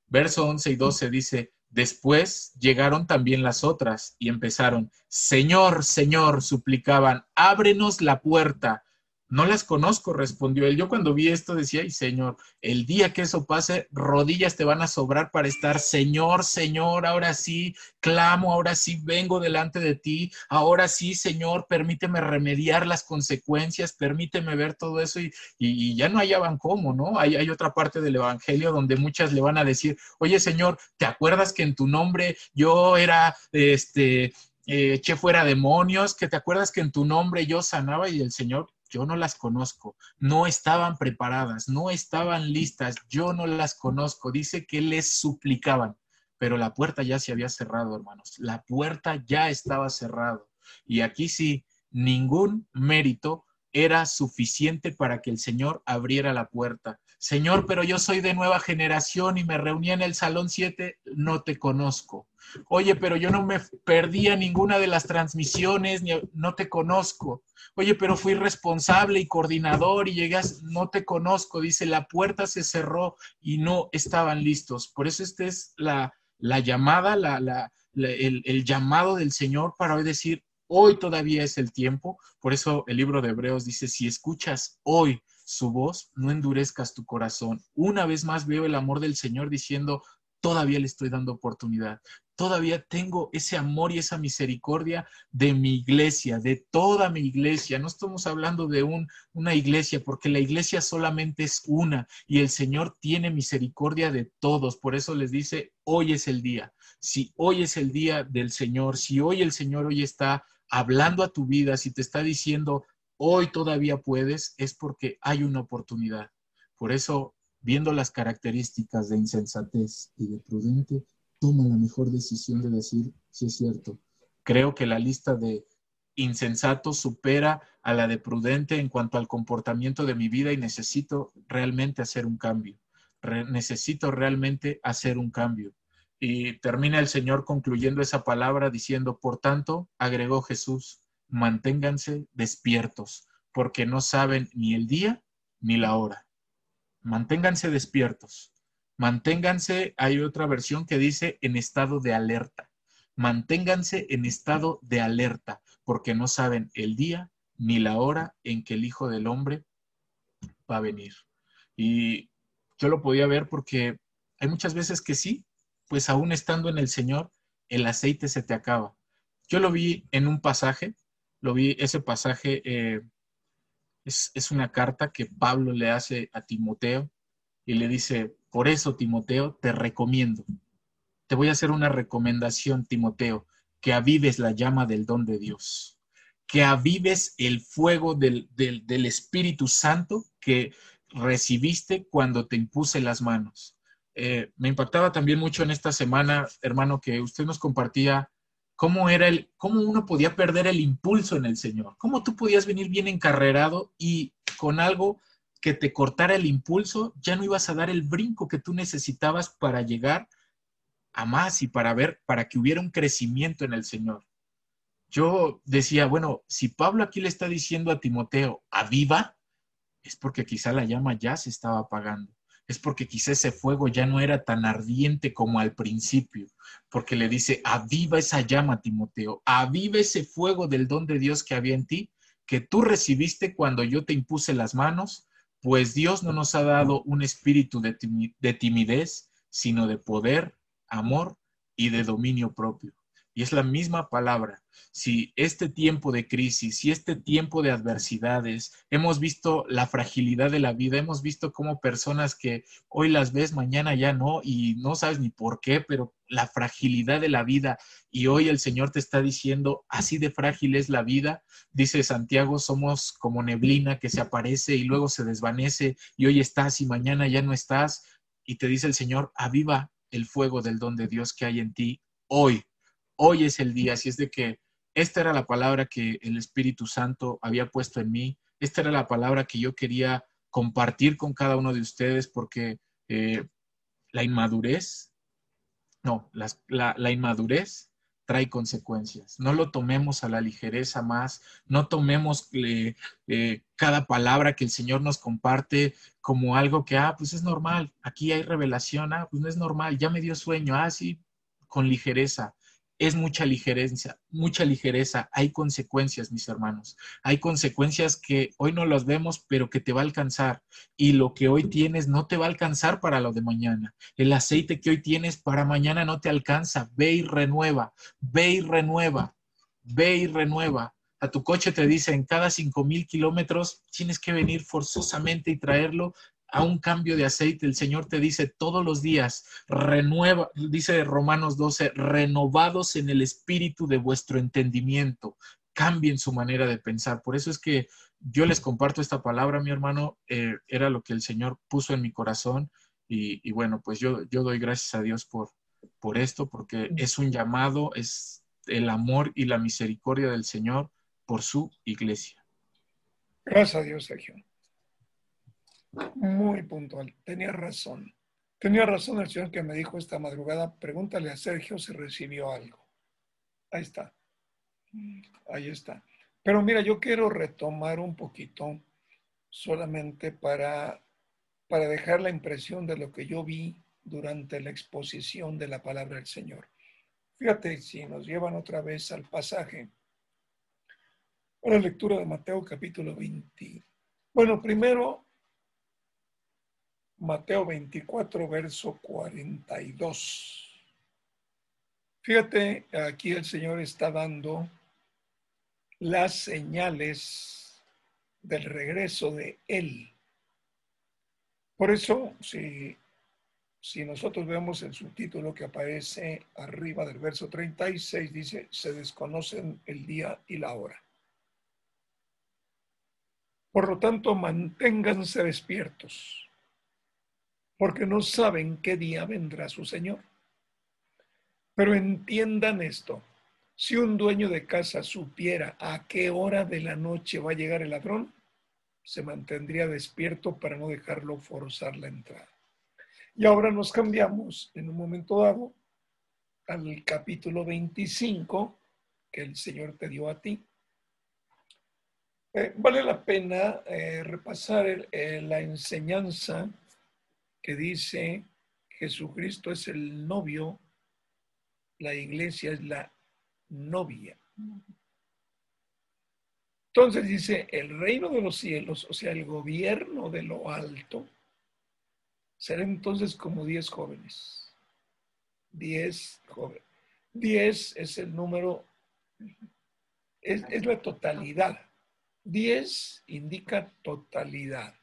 Verso 11 y 12 dice, Después llegaron también las otras y empezaron, Señor, Señor, suplicaban, ábrenos la puerta. No las conozco, respondió él. Yo cuando vi esto decía, ay Señor, el día que eso pase, rodillas te van a sobrar para estar, Señor, Señor, ahora sí, clamo, ahora sí vengo delante de ti, ahora sí, Señor, permíteme remediar las consecuencias, permíteme ver todo eso y, y, ya no hallaban cómo, ¿no? Hay, hay otra parte del Evangelio donde muchas le van a decir, oye Señor, ¿te acuerdas que en tu nombre yo era, este, eh, eché fuera demonios, que te acuerdas que en tu nombre yo sanaba y el Señor yo no las conozco, no estaban preparadas, no estaban listas, yo no las conozco. Dice que les suplicaban, pero la puerta ya se había cerrado, hermanos. La puerta ya estaba cerrada. Y aquí sí, ningún mérito era suficiente para que el Señor abriera la puerta. Señor, pero yo soy de nueva generación y me reuní en el Salón 7, no te conozco. Oye, pero yo no me perdía ninguna de las transmisiones, ni, no te conozco. Oye, pero fui responsable y coordinador y llegas, no te conozco. Dice, la puerta se cerró y no estaban listos. Por eso esta es la, la llamada, la, la, el, el llamado del Señor para hoy decir, hoy todavía es el tiempo. Por eso el libro de Hebreos dice, si escuchas hoy su voz, no endurezcas tu corazón. Una vez más veo el amor del Señor diciendo, todavía le estoy dando oportunidad, todavía tengo ese amor y esa misericordia de mi iglesia, de toda mi iglesia. No estamos hablando de un, una iglesia, porque la iglesia solamente es una y el Señor tiene misericordia de todos. Por eso les dice, hoy es el día. Si hoy es el día del Señor, si hoy el Señor hoy está hablando a tu vida, si te está diciendo, hoy todavía puedes, es porque hay una oportunidad. Por eso, viendo las características de insensatez y de prudente, toma la mejor decisión de decir si es cierto. Creo que la lista de insensato supera a la de prudente en cuanto al comportamiento de mi vida y necesito realmente hacer un cambio. necesito realmente hacer un cambio. Y termina el Señor concluyendo esa palabra diciendo, por tanto, agregó Jesús, manténganse despiertos, porque no saben ni el día ni la hora. Manténganse despiertos. Manténganse, hay otra versión que dice en estado de alerta. Manténganse en estado de alerta, porque no saben el día ni la hora en que el Hijo del Hombre va a venir. Y yo lo podía ver porque hay muchas veces que sí, pues aún estando en el Señor, el aceite se te acaba. Yo lo vi en un pasaje, lo vi, ese pasaje eh, es, es una carta que Pablo le hace a Timoteo y le dice, por eso, Timoteo, te recomiendo. Te voy a hacer una recomendación, Timoteo, que avives la llama del don de Dios, que avives el fuego del, Espíritu Santo que recibiste cuando te impuse las manos. Eh, me impactaba también mucho en esta semana, hermano, que usted nos compartía cómo era el, cómo uno podía perder el impulso en el Señor, cómo tú podías venir bien encarrerado y con algo que te cortara el impulso, ya no ibas a dar el brinco que tú necesitabas para llegar a más y para ver, para que hubiera un crecimiento en el Señor. Yo decía, bueno, si Pablo aquí le está diciendo a Timoteo, aviva, es porque quizá la llama ya se estaba apagando. Es porque quizá ese fuego ya no era tan ardiente como al principio, porque le dice, aviva esa llama, Timoteo, aviva ese fuego del don de Dios que había en ti, que tú recibiste cuando yo te impuse las manos, pues Dios no nos ha dado un espíritu de timidez, sino de poder, amor y de dominio propio. Y es la misma palabra. Si este tiempo de crisis, si este tiempo de adversidades, hemos visto la fragilidad de la vida, hemos visto cómo personas que hoy las ves, mañana ya no, y no sabes ni por qué, pero la fragilidad de la vida, y hoy el Señor te está diciendo, así de frágil es la vida, dice Santiago, somos como neblina que se aparece y luego se desvanece, y hoy estás y mañana ya no estás, y te dice el Señor, aviva el fuego del don de Dios que hay en ti hoy hoy es el día, así es de que esta era la palabra que el Espíritu Santo había puesto en mí, esta era la palabra que yo quería compartir con cada uno de ustedes porque eh, la inmadurez, no, la, inmadurez trae consecuencias. No lo tomemos a la ligereza más, no tomemos cada palabra que el Señor nos comparte como algo que, ah, pues es normal, aquí hay revelación, ah, pues no es normal, ya me dio sueño, ah, sí, con ligereza es mucha ligereza, mucha ligereza. Hay consecuencias, mis hermanos. Hay consecuencias que hoy no las vemos, pero que te va a alcanzar. Y lo que hoy tienes no te va a alcanzar para lo de mañana. El aceite que hoy tienes para mañana no te alcanza. Ve y renueva, ve y renueva, ve y renueva. A tu coche te dicen cada cinco mil kilómetros tienes que venir forzosamente y traerlo a un cambio de aceite. El Señor te dice todos los días, renueva, dice Romanos 12, renovados en el espíritu de vuestro entendimiento. Cambien su manera de pensar. Por eso es que yo les comparto esta palabra, mi hermano. Eh, era lo que el Señor puso en mi corazón. Y, bueno, pues yo, yo doy gracias a Dios por, por esto, porque es un llamado, es el amor y la misericordia del Señor por su iglesia. Gracias a Dios, Sergio muy puntual. Tenía razón. Tenía razón el señor que me dijo esta madrugada, pregúntale a Sergio si recibió algo. Ahí está. Ahí está. Pero mira, yo quiero retomar un poquito solamente para, para dejar la impresión de lo que yo vi durante la exposición de la palabra del Señor. Fíjate si nos llevan otra vez al pasaje. A la lectura de Mateo capítulo 20. Bueno, primero Mateo 24, verso 42. Fíjate, aquí el Señor está dando las señales del regreso de Él. Por eso, si, si nosotros vemos el subtítulo que aparece arriba del verso 36, dice, se desconocen el día y la hora. Por lo tanto, manténganse despiertos porque no saben qué día vendrá su Señor. Pero entiendan esto, si un dueño de casa supiera a qué hora de la noche va a llegar el ladrón, se mantendría despierto para no dejarlo forzar la entrada. Y ahora nos cambiamos en un momento dado al capítulo 25 que el Señor te dio a ti. Eh, vale la pena eh, repasar eh, la enseñanza que dice Jesucristo es el novio, la iglesia es la novia. Entonces dice, el reino de los cielos, o sea, el gobierno de lo alto, será entonces como diez jóvenes. Diez jóvenes. Diez es el número, es, es la totalidad. Diez indica totalidad.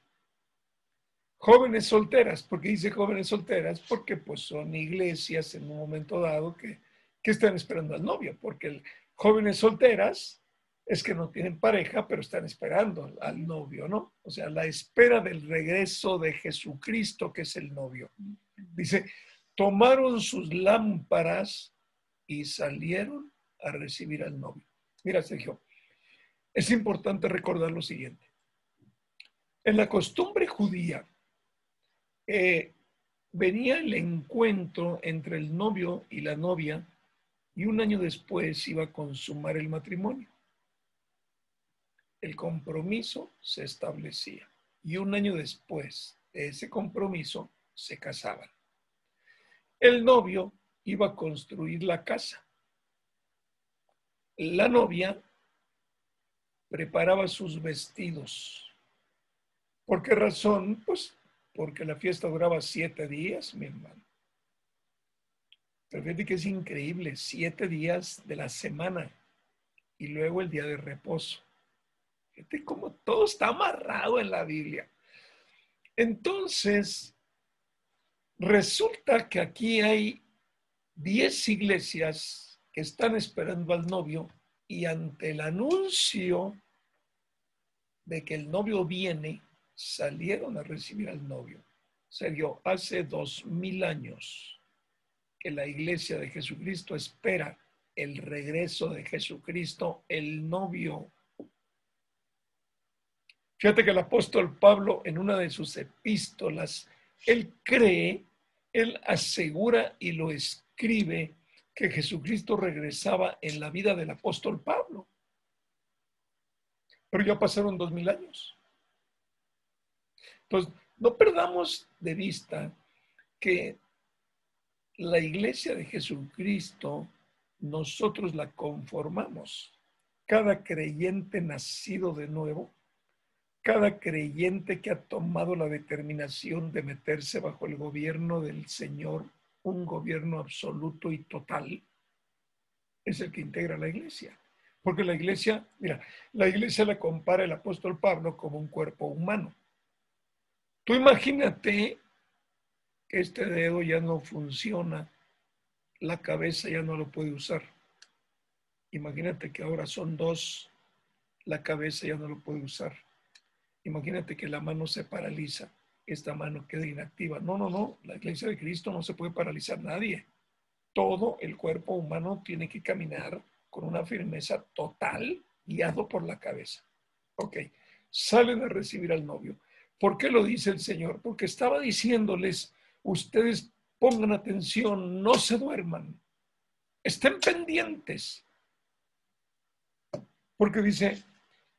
Jóvenes solteras, porque dice jóvenes solteras, porque pues son iglesias en un momento dado que, están esperando al novio, porque jóvenes solteras es que no tienen pareja, pero están esperando al, novio, ¿no? O sea, la espera del regreso de Jesucristo, que es el novio. Dice, tomaron sus lámparas y salieron a recibir al novio. Mira, Sergio, es importante recordar lo siguiente. En la costumbre judía, eh, venía el encuentro entre el novio y la novia y un año después iba a consumar el matrimonio. El compromiso se establecía y un año después de ese compromiso se casaban. El novio iba a construir la casa. La novia preparaba sus vestidos. ¿Por qué razón? Pues porque la fiesta duraba siete días, mi hermano. Pero fíjate que es increíble, siete días de la semana y luego el día de reposo. Fíjate cómo todo está amarrado en la Biblia. Entonces, resulta que aquí hay diez iglesias que están esperando al novio y ante el anuncio de que el novio viene, salieron a recibir al novio. Sergio, hace dos mil años que la iglesia de Jesucristo espera el regreso de Jesucristo, el novio. Fíjate que el apóstol Pablo en una de sus epístolas, él cree, él asegura y lo escribe que Jesucristo regresaba en la vida del apóstol Pablo. Pero ya pasaron dos mil años. Entonces, no perdamos de vista que la iglesia de Jesucristo nosotros la conformamos. Cada creyente nacido de nuevo, cada creyente que ha tomado la determinación de meterse bajo el gobierno del Señor, un gobierno absoluto y total, es el que integra la iglesia. Porque la iglesia, mira, la iglesia la compara el apóstol Pablo como un cuerpo humano. Tú imagínate que este dedo ya no funciona, la cabeza ya no lo puede usar. Imagínate que ahora son dos, la cabeza ya no lo puede usar. Imagínate que la mano se paraliza, esta mano queda inactiva. No, no, no, la iglesia de Cristo no se puede paralizar nadie. Todo el cuerpo humano tiene que caminar con una firmeza total, guiado por la cabeza. Ok, salen a recibir al novio. ¿Por qué lo dice el Señor? Porque estaba diciéndoles, ustedes pongan atención, no se duerman, estén pendientes. Porque dice,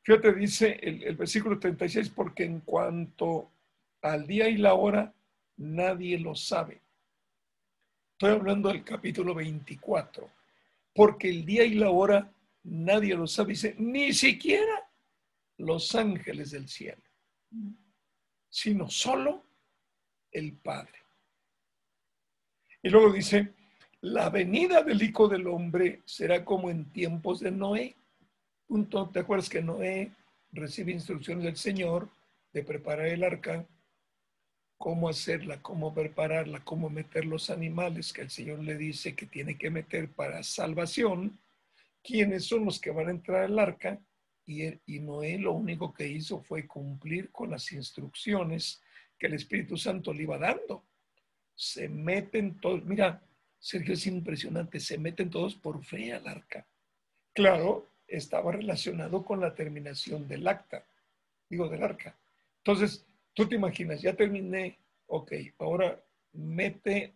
fíjate, dice el, el, versículo 36, porque en cuanto al día y la hora, nadie lo sabe. Estoy hablando del capítulo 24, porque el día y la hora nadie lo sabe, dice, ni siquiera los ángeles del cielo, sino solo el Padre. Y luego dice, la venida del Hijo del Hombre será como en tiempos de Noé. ¿Te acuerdas que Noé recibe instrucciones del Señor de preparar el arca? Cómo hacerla, cómo prepararla, cómo meter los animales que el Señor le dice que tiene que meter para salvación. ¿Quiénes son los que van a entrar al arca? Y, y Noé lo único que hizo fue cumplir con las instrucciones que el Espíritu Santo le iba dando se meten todos, mira, Sergio es impresionante, se meten todos por fe al arca. Claro, estaba relacionado con la terminación del acta, digo, del arca. Entonces, tú te imaginas, ya terminé, ok, ahora mete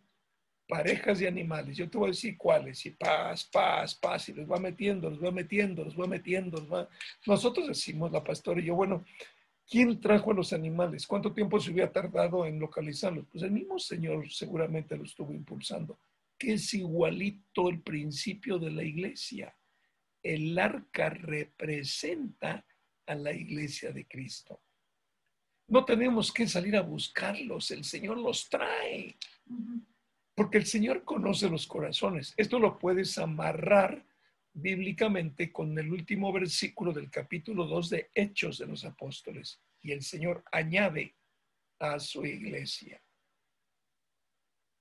parejas de animales, yo te voy a decir cuáles, y paz, paz, paz, y los va metiendo, los va metiendo, los va metiendo, los va... Nosotros decimos, la pastora y yo, bueno, ¿Quién trajo a los animales? ¿Cuánto tiempo se hubiera tardado en localizarlos? Pues el mismo Señor seguramente lo estuvo impulsando, que es igualito el principio de la iglesia. El arca representa a la iglesia de Cristo. No tenemos que salir a buscarlos, el Señor los trae, porque el Señor conoce los corazones. Esto lo puedes amarrar bíblicamente con el último versículo del capítulo 2 de Hechos de los Apóstoles. Y el Señor añade a su iglesia.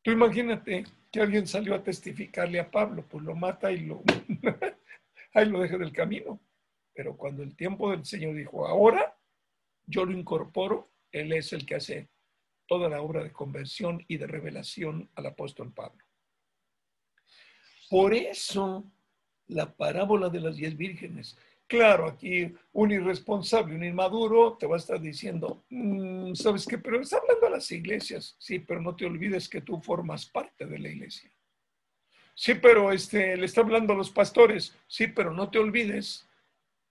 Tú imagínate que alguien salió a testificarle a Pablo, pues lo mata y lo, <laughs> ahí lo deja del camino. Pero cuando el tiempo del Señor dijo, ahora yo lo incorporo, Él es el que hace toda la obra de conversión y de revelación al apóstol Pablo. Por eso la parábola de las diez vírgenes. Claro, aquí un irresponsable, un inmaduro te va a estar diciendo, mm, ¿sabes qué? Pero está hablando a las iglesias. Sí, pero no te olvides que tú formas parte de la iglesia. Sí, pero este, le está hablando a los pastores. Sí, pero no te olvides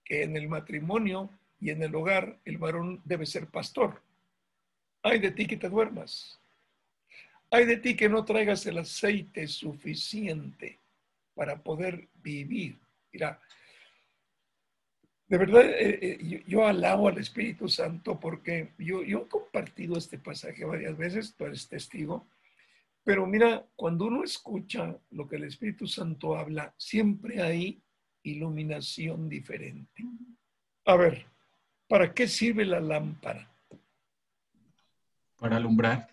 que en el matrimonio y en el hogar el varón debe ser pastor. Hay de ti que te duermas. Hay de ti que no traigas el aceite suficiente para poder vivir. Mira, de verdad, eh, eh, yo, alabo al Espíritu Santo porque yo, yo he compartido este pasaje varias veces, tú eres testigo, pero mira, cuando uno escucha lo que el Espíritu Santo habla, siempre hay iluminación diferente. A ver, ¿para qué sirve la lámpara? Para alumbrar.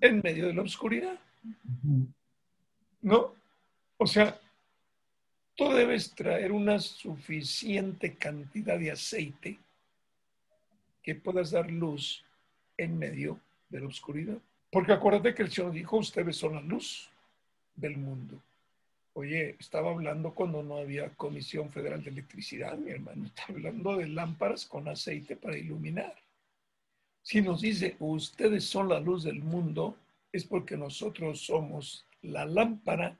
En medio de la oscuridad. ¿No? O sea, tú debes traer una suficiente cantidad de aceite que puedas dar luz en medio de la oscuridad. Porque acuérdate que el Señor dijo, ustedes son la luz del mundo. Oye, estaba hablando cuando no había Comisión Federal de Electricidad, mi hermano. Está hablando de lámparas con aceite para iluminar. Si nos dice, ustedes son la luz del mundo, es porque nosotros somos la lámpara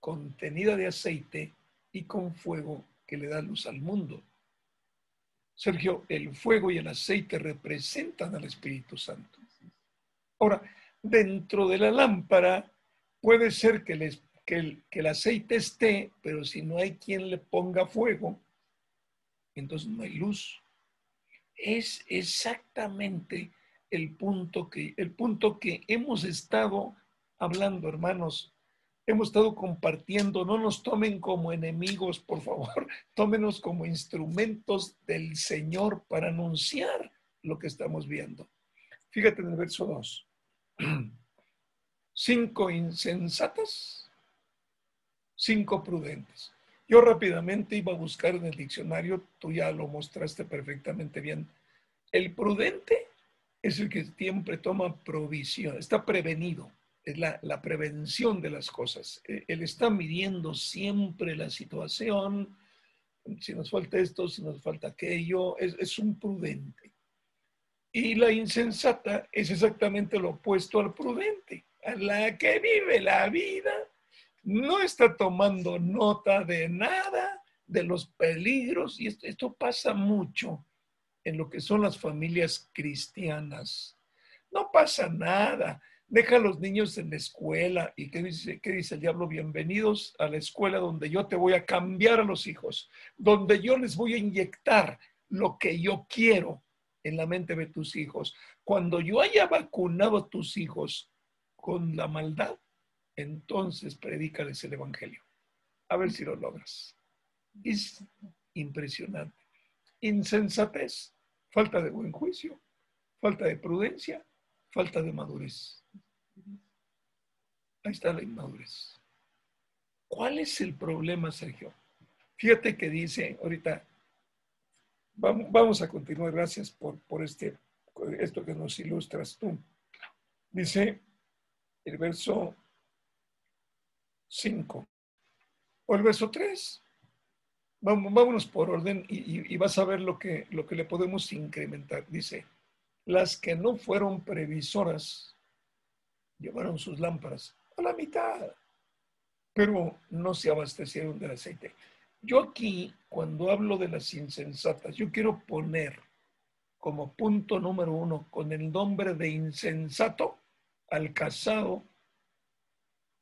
contenida de aceite y con fuego que le da luz al mundo. Sergio, el fuego y el aceite representan al Espíritu Santo. Ahora, dentro de la lámpara puede ser que, el, que el aceite esté, pero si no hay quien le ponga fuego, entonces no hay luz. Es exactamente el punto que, el punto que hemos estado hablando, hermanos. Hemos estado compartiendo, no nos tomen como enemigos, por favor, <laughs> tómenos como instrumentos del Señor para anunciar lo que estamos viendo. Fíjate en el verso 2. <clears throat> Cinco insensatas cinco prudentes. Yo rápidamente iba a buscar en el diccionario, tú ya lo mostraste perfectamente bien. El prudente es el que siempre toma provisión, está prevenido, es la, prevención de las cosas. E, él está midiendo siempre la situación, si nos falta esto, si nos falta aquello, es, es un prudente. Y la insensata es exactamente lo opuesto al prudente, a la que vive la vida no está tomando nota de nada, de los peligros, y esto, pasa mucho en lo que son las familias cristianas. No pasa nada. Deja a los niños en la escuela. ¿Y qué dice, qué dice el diablo? Bienvenidos a la escuela donde yo te voy a cambiar a los hijos, donde yo les voy a inyectar lo que yo quiero en la mente de tus hijos. Cuando yo haya vacunado a tus hijos con la maldad, entonces predícales el Evangelio. A ver si lo logras. Es impresionante. Insensatez, falta de buen juicio, falta de prudencia, falta de madurez. Ahí está la inmadurez. ¿Cuál es el problema, Sergio? Fíjate que dice ahorita, vamos, vamos a continuar, gracias por, por este, esto que nos ilustras tú. Dice el verso 5. O el verso 3. Vámonos por orden y, vas a ver lo que, lo que le podemos incrementar. Dice, las que no fueron previsoras llevaron sus lámparas a la mitad, pero no se abastecieron del aceite. Yo aquí, cuando hablo de las insensatas, yo quiero poner como punto número uno con el nombre de insensato al casado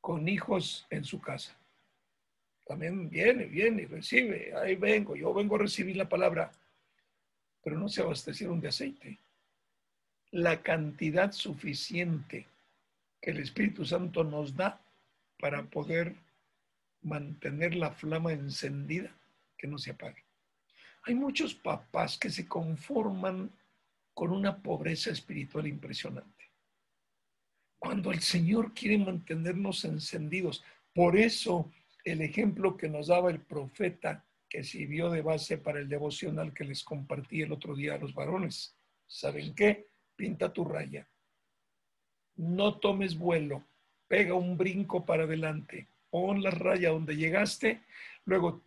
con hijos en su casa. También viene, viene, recibe, ahí vengo, yo vengo a recibir la palabra, pero no se abastecieron de aceite. La cantidad suficiente que el Espíritu Santo nos da para poder mantener la flama encendida, que no se apague. Hay muchos papás que se conforman con una pobreza espiritual impresionante cuando el Señor quiere mantenernos encendidos. Por eso el ejemplo que nos daba el profeta que sirvió de base para el devocional que les compartí el otro día a los varones. ¿Saben qué? Pinta tu raya. No tomes vuelo. Pega un brinco para adelante. Pon la raya donde llegaste. Luego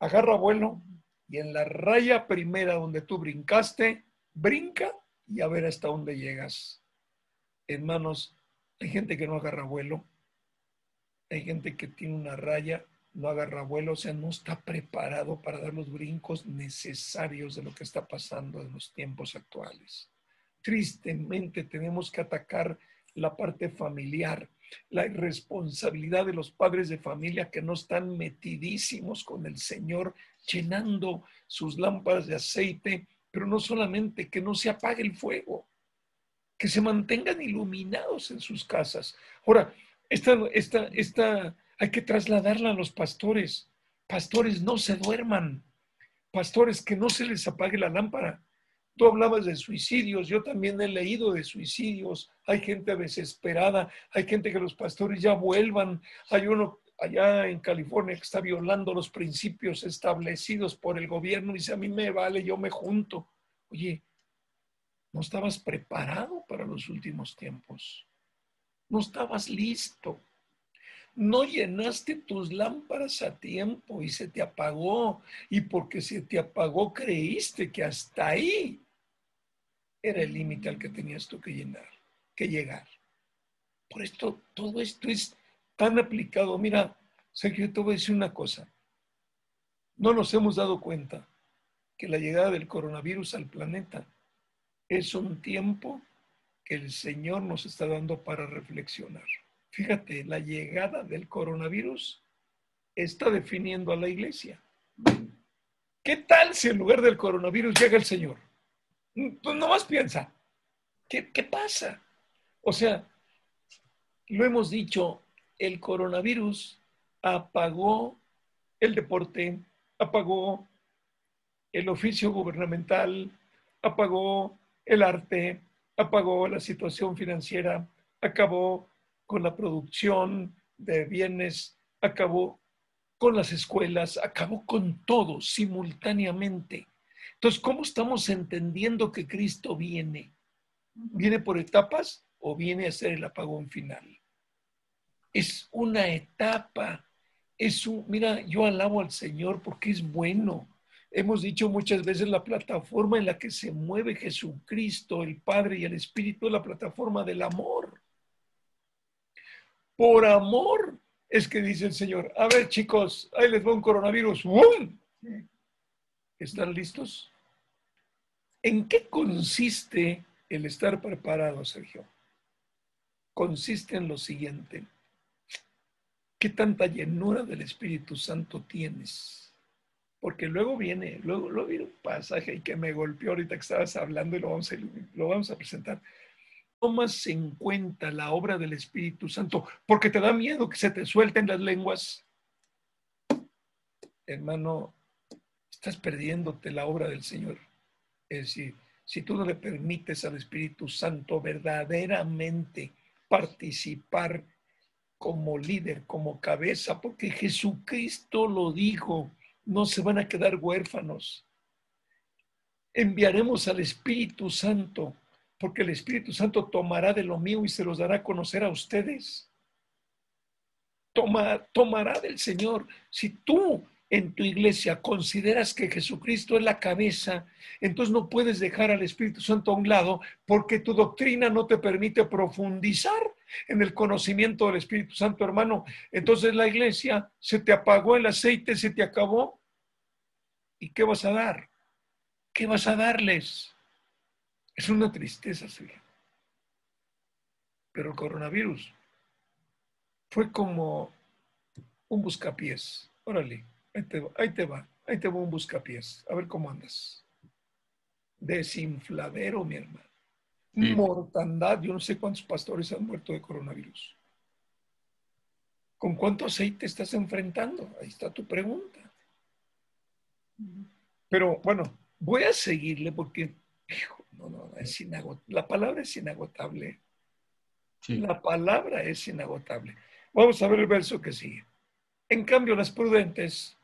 agarra vuelo y en la raya primera donde tú brincaste, brinca y a ver hasta dónde llegas. Hermanos, hay gente que no agarra vuelo, hay gente que tiene una raya, no agarra vuelo, o sea, no está preparado para dar los brincos necesarios de lo que está pasando en los tiempos actuales. Tristemente tenemos que atacar la parte familiar, la irresponsabilidad de los padres de familia que no están metidísimos con el Señor, llenando sus lámparas de aceite, pero no solamente que no se apague el fuego, que se mantengan iluminados en sus casas. Ahora, esta, esta, esta hay que trasladarla a los pastores. Pastores, no se duerman. Pastores, que no se les apague la lámpara. Tú hablabas de suicidios, yo también he leído de suicidios. Hay gente desesperada, hay gente que los pastores ya vuelvan. Hay uno allá en California que está violando los principios establecidos por el gobierno y dice, a mí me vale, yo me junto. Oye, no estabas preparado para los últimos tiempos. No estabas listo. No llenaste tus lámparas a tiempo y se te apagó. Y porque se te apagó creíste que hasta ahí era el límite al que tenías tú que llenar, que llegar. Por esto, todo esto es tan aplicado. Mira, Sergio, te voy a decir una cosa. No nos hemos dado cuenta que la llegada del coronavirus al planeta es un tiempo que el Señor nos está dando para reflexionar. Fíjate, la llegada del coronavirus está definiendo a la iglesia. ¿Qué tal si en lugar del coronavirus llega el Señor? Pues nomás piensa, ¿qué, ¿qué pasa? O sea, lo hemos dicho, el coronavirus apagó el deporte, apagó el oficio gubernamental, apagó el arte, apagó la situación financiera, acabó con la producción de bienes, acabó con las escuelas, acabó con todo simultáneamente. Entonces, ¿cómo estamos entendiendo que Cristo viene? ¿Viene por etapas o viene a ser el apagón final? Es una etapa, es un, mira, yo alabo al Señor porque es bueno. Hemos dicho muchas veces la plataforma en la que se mueve Jesucristo, el Padre y el Espíritu es la plataforma del amor. Por amor es que dice el Señor, a ver chicos, ahí les va un coronavirus. ¿Están listos? ¿En qué consiste el estar preparado, Sergio? Consiste en lo siguiente. ¿Qué tanta llenura del Espíritu Santo tienes? Porque luego viene, luego, luego viene un pasaje que me golpeó ahorita que estabas hablando y lo vamos a, lo vamos a presentar tomas en cuenta la obra del Espíritu Santo porque te da miedo que se te suelten las lenguas, hermano, estás perdiéndote la obra del Señor. Es decir, si tú no le permites al Espíritu Santo verdaderamente participar como líder, como cabeza, porque Jesucristo lo dijo, no se van a quedar huérfanos. Enviaremos al Espíritu Santo porque el Espíritu Santo tomará de lo mío y se los dará a conocer a ustedes. Toma, tomará del Señor. Si tú en tu iglesia consideras que Jesucristo es la cabeza, entonces no puedes dejar al Espíritu Santo a un lado porque tu doctrina no te permite profundizar en el conocimiento del Espíritu Santo, hermano. Entonces la iglesia se te apagó el aceite, se te acabó. ¿Y qué vas a dar? ¿Qué vas a darles? Es una tristeza, sí. Pero el coronavirus fue como un buscapiés. Órale, ahí te, va, ahí te va, ahí te va un buscapiés. A ver cómo andas. Desinfladero, mi hermano. Mortandad. Yo no sé cuántos pastores han muerto de coronavirus. ¿Con cuánto aceite estás enfrentando? Ahí está tu pregunta. Pero bueno, voy a seguirle porque, hijo, no, no, es inagotable. La palabra es inagotable. La palabra es inagotable. Vamos a ver el verso que sigue. En cambio, las prudentes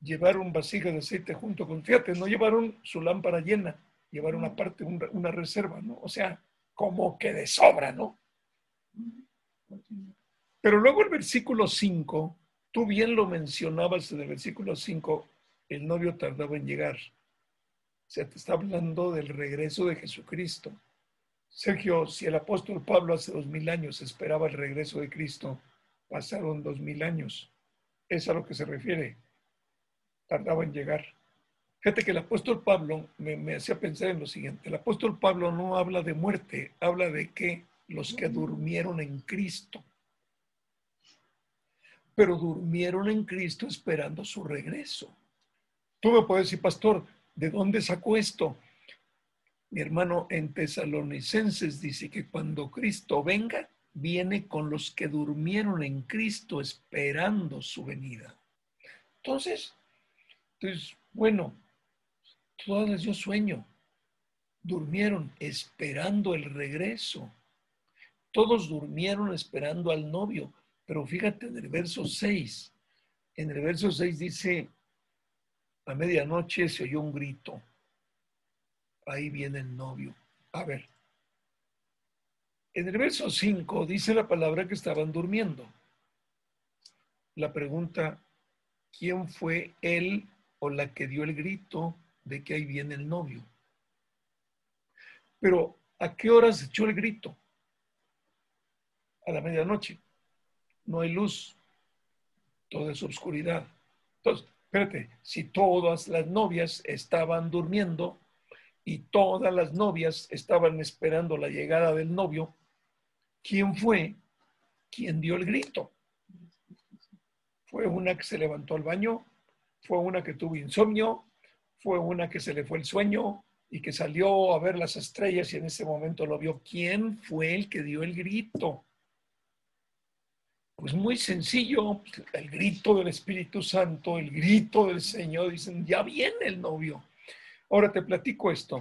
llevaron vasija de aceite junto con, fíjate, no llevaron su lámpara llena, llevaron aparte una reserva, ¿no? O sea, como que de sobra, ¿no? Pero luego el versículo 5, tú bien lo mencionabas en el versículo 5, el novio tardaba en llegar se te está hablando del regreso de Jesucristo. Sergio, si el apóstol Pablo hace dos mil años esperaba el regreso de Cristo, pasaron dos mil años. Es a lo que se refiere. Tardaba en llegar. Fíjate que el apóstol Pablo me, me hacía pensar en lo siguiente. El apóstol Pablo no habla de muerte, habla de que los que durmieron en Cristo. Pero durmieron en Cristo esperando su regreso. Tú me puedes decir, pastor, ¿De dónde sacó esto? Mi hermano en Tesalonicenses dice que cuando Cristo venga, viene con los que durmieron en Cristo esperando su venida. Entonces, pues bueno, todas les dio sueño. Durmieron esperando el regreso. Todos durmieron esperando al novio. Pero fíjate en el verso 6. En el verso 6 dice, a medianoche se oyó un grito. Ahí viene el novio. A ver. En el verso 5 dice la palabra que estaban durmiendo. La pregunta, ¿quién fue él o la que dio el grito de que ahí viene el novio? Pero, ¿a qué hora se echó el grito? A la medianoche. No hay luz. Toda es oscuridad. Entonces, espérate, si todas las novias estaban durmiendo y todas las novias estaban esperando la llegada del novio, ¿quién fue quién dio el grito. Fue una que se levantó al baño, fue una que tuvo insomnio, fue una que se le fue el sueño y que salió a ver las estrellas y en ese momento lo vio. ¿Quién fue el que dio el grito? Pues muy sencillo, el grito del Espíritu Santo, el grito del Señor, dicen, ya viene el novio. Ahora te platico esto.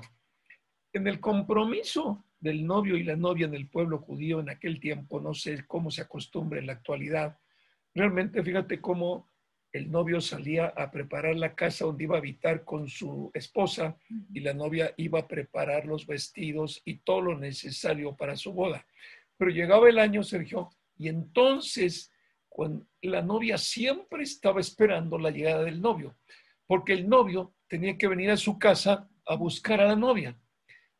En el compromiso del novio y la novia en el pueblo judío en aquel tiempo, no sé cómo se acostumbra en la actualidad, realmente fíjate cómo el novio salía a preparar la casa donde iba a habitar con su esposa y la novia iba a preparar los vestidos y todo lo necesario para su boda. Pero llegaba el año, Sergio, y entonces cuando la novia siempre estaba esperando la llegada del novio, porque el novio tenía que venir a su casa a buscar a la novia.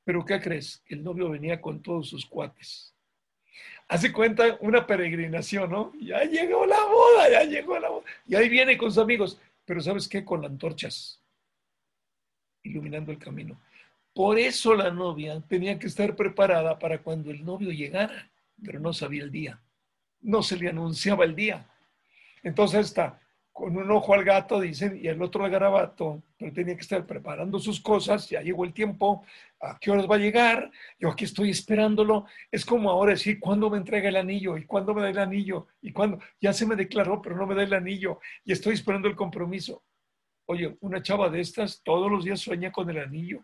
Pero ¿qué crees? El novio venía con todos sus cuates. Hace cuenta una peregrinación, ¿no? Ya llegó la boda, ya llegó la boda. Y ahí viene con sus amigos. Pero ¿sabes qué? Con antorchas, iluminando el camino. Por eso la novia tenía que estar preparada para cuando el novio llegara, pero no sabía el día. No se le anunciaba el día. Entonces está con un ojo al gato, dicen, y el otro al garabato, pero tenía que estar preparando sus cosas, ya llegó el tiempo, ¿a qué horas va a llegar? Yo aquí estoy esperándolo. Es como ahora decir, ¿cuándo me entrega el anillo? ¿Y cuándo me da el anillo? ¿Y cuándo? Ya se me declaró, pero no me da el anillo, y estoy esperando el compromiso. Oye, una chava de estas todos los días sueña con el anillo.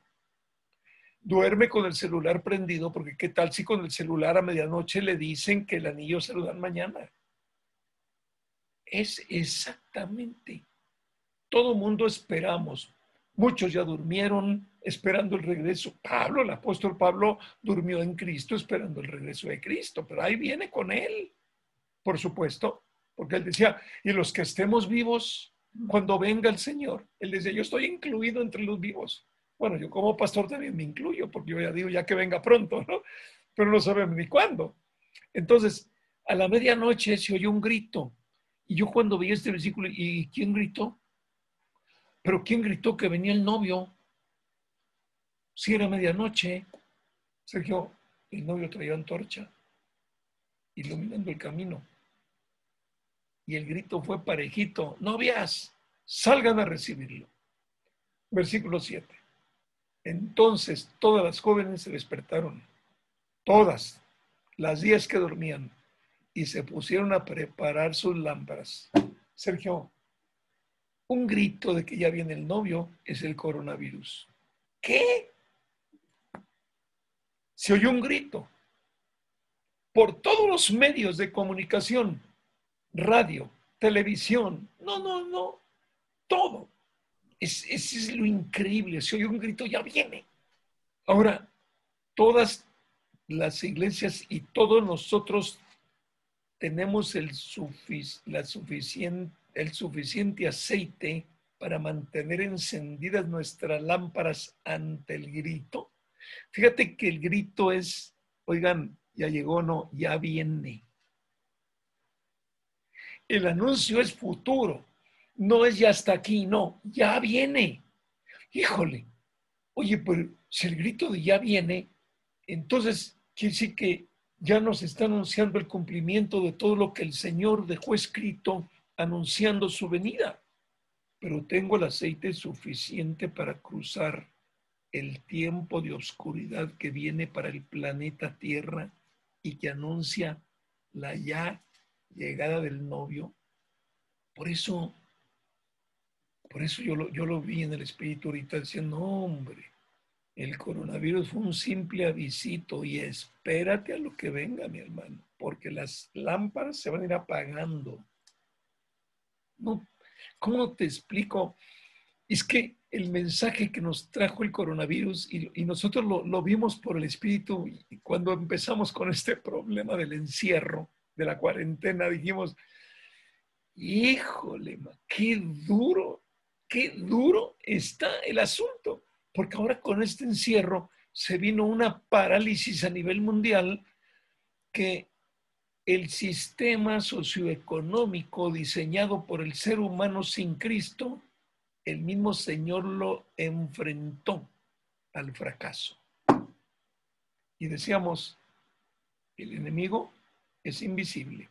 Duerme con el celular prendido, porque qué tal si con el celular a medianoche le dicen que el anillo se lo dan mañana es exactamente. Todo mundo esperamos. Muchos ya durmieron esperando el regreso. Pablo, el apóstol Pablo, durmió en Cristo esperando el regreso de Cristo, pero ahí viene con él, por supuesto, porque él decía, y los que estemos vivos, cuando venga el Señor, él decía, yo estoy incluido entre los vivos. Bueno, yo como pastor también me incluyo, porque yo ya digo, ya que venga pronto, ¿no? Pero no sabemos ni cuándo. Entonces, a la medianoche se oyó un grito y yo cuando veía este versículo, ¿y quién gritó? Pero ¿quién gritó que venía el novio? Si era medianoche, Sergio, el novio traía antorcha, iluminando el camino. Y el grito fue parejito, novias, salgan a recibirlo. Versículo 7. Entonces todas las jóvenes se despertaron, todas, las diez que dormían, y se pusieron a preparar sus lámparas. Sergio, un grito de que ya viene el novio es el coronavirus. ¿Qué? Se oyó un grito por todos los medios de comunicación, radio, televisión, no, no, no, todo. Es, es lo increíble, se oyó un grito, ya viene. Ahora, todas las iglesias y todos nosotros tenemos el, la suficiente, el suficiente aceite para mantener encendidas nuestras lámparas ante el grito. Fíjate que el grito es, oigan, ya llegó, no, ya viene. El anuncio es futuro, no es ya hasta aquí, no, ya viene. Híjole, oye, pero si el grito de ya viene, entonces quiere decir que ya nos está anunciando el cumplimiento de todo lo que el Señor dejó escrito anunciando su venida. Pero tengo el aceite suficiente para cruzar el tiempo de oscuridad que viene para el planeta Tierra y que anuncia la ya llegada del novio. Por eso, por eso yo lo, yo lo vi en el Espíritu ahorita diciendo, hombre, el coronavirus fue un simple avisito y espérate a lo que venga, mi hermano, porque las lámparas se van a ir apagando. No, ¿cómo te explico? Es que el mensaje que nos trajo el coronavirus y, nosotros lo, vimos por el espíritu y cuando empezamos con este problema del encierro, de la cuarentena, dijimos, híjole, qué duro, qué duro está el asunto porque ahora con este encierro se vino una parálisis a nivel mundial que el sistema socioeconómico diseñado por el ser humano sin Cristo, el mismo Señor lo enfrentó al fracaso. Y decíamos, el enemigo es invisible,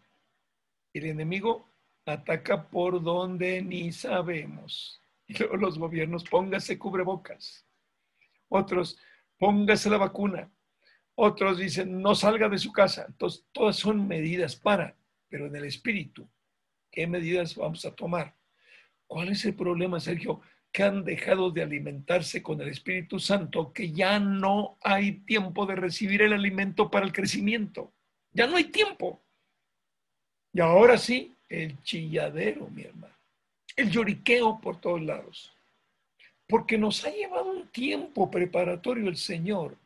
El enemigo ataca por donde ni sabemos. Y luego los gobiernos, póngase cubrebocas. Otros, póngase la vacuna. Otros dicen, no salga de su casa. Entonces, todas son medidas para, pero en el espíritu, ¿qué medidas vamos a tomar? ¿Cuál es el problema, Sergio? Que han dejado de alimentarse con el Espíritu Santo, que ya no hay tiempo de recibir el alimento para el crecimiento. Ya no hay tiempo. Y ahora sí, el chilladero, mi hermano. El lloriqueo por todos lados. Porque nos ha llevado un tiempo preparatorio el Señor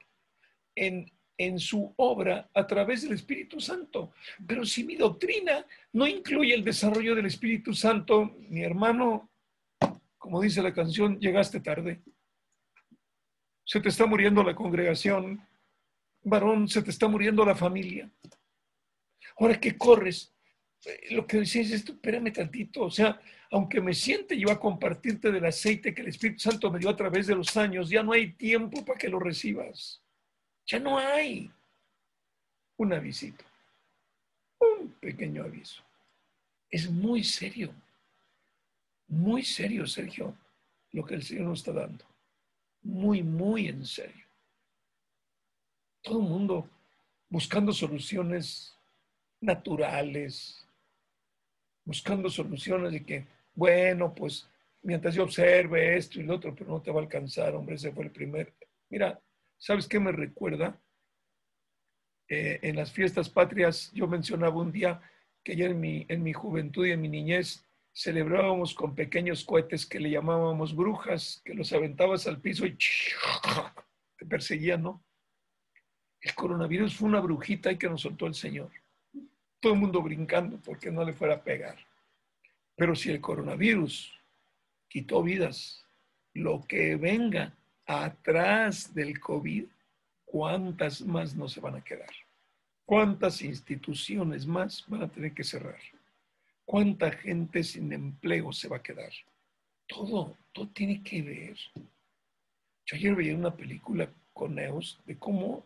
en en su obra a través del Espíritu Santo. Pero si mi doctrina no incluye el desarrollo del Espíritu Santo, mi hermano, como dice la canción, llegaste tarde. Se te está muriendo la congregación. Varón, se te está muriendo la familia. Ahora que corres, eh, lo que decís es, espérame tantito, o sea, aunque me siente yo a compartirte del aceite que el Espíritu Santo me dio a través de los años, ya no hay tiempo para que lo recibas. Ya no hay un avisito, un pequeño aviso. Es muy serio, muy serio, Sergio, lo que el Señor nos está dando. Muy, muy en serio. Todo el mundo buscando soluciones naturales, buscando soluciones de que, bueno, pues mientras yo observe esto y lo otro, pero no te va a alcanzar, hombre, ese fue el primer. Mira, ¿Sabes qué me recuerda? Eh, en las fiestas patrias yo mencionaba un día que ya en mi, en mi juventud y en mi niñez celebrábamos con pequeños cohetes que le llamábamos brujas, que los aventabas al piso y te perseguían, ¿no? El coronavirus fue una brujita y que nos soltó el Señor. Todo el mundo brincando porque no le fuera a pegar. Pero si el coronavirus quitó vidas, lo que venga atrás del COVID, ¿cuántas más no se van a quedar? ¿Cuántas instituciones más van a tener que cerrar? ¿Cuánta gente sin empleo se va a quedar? Todo, todo tiene que ver. Yo ayer veía una película con Neos de cómo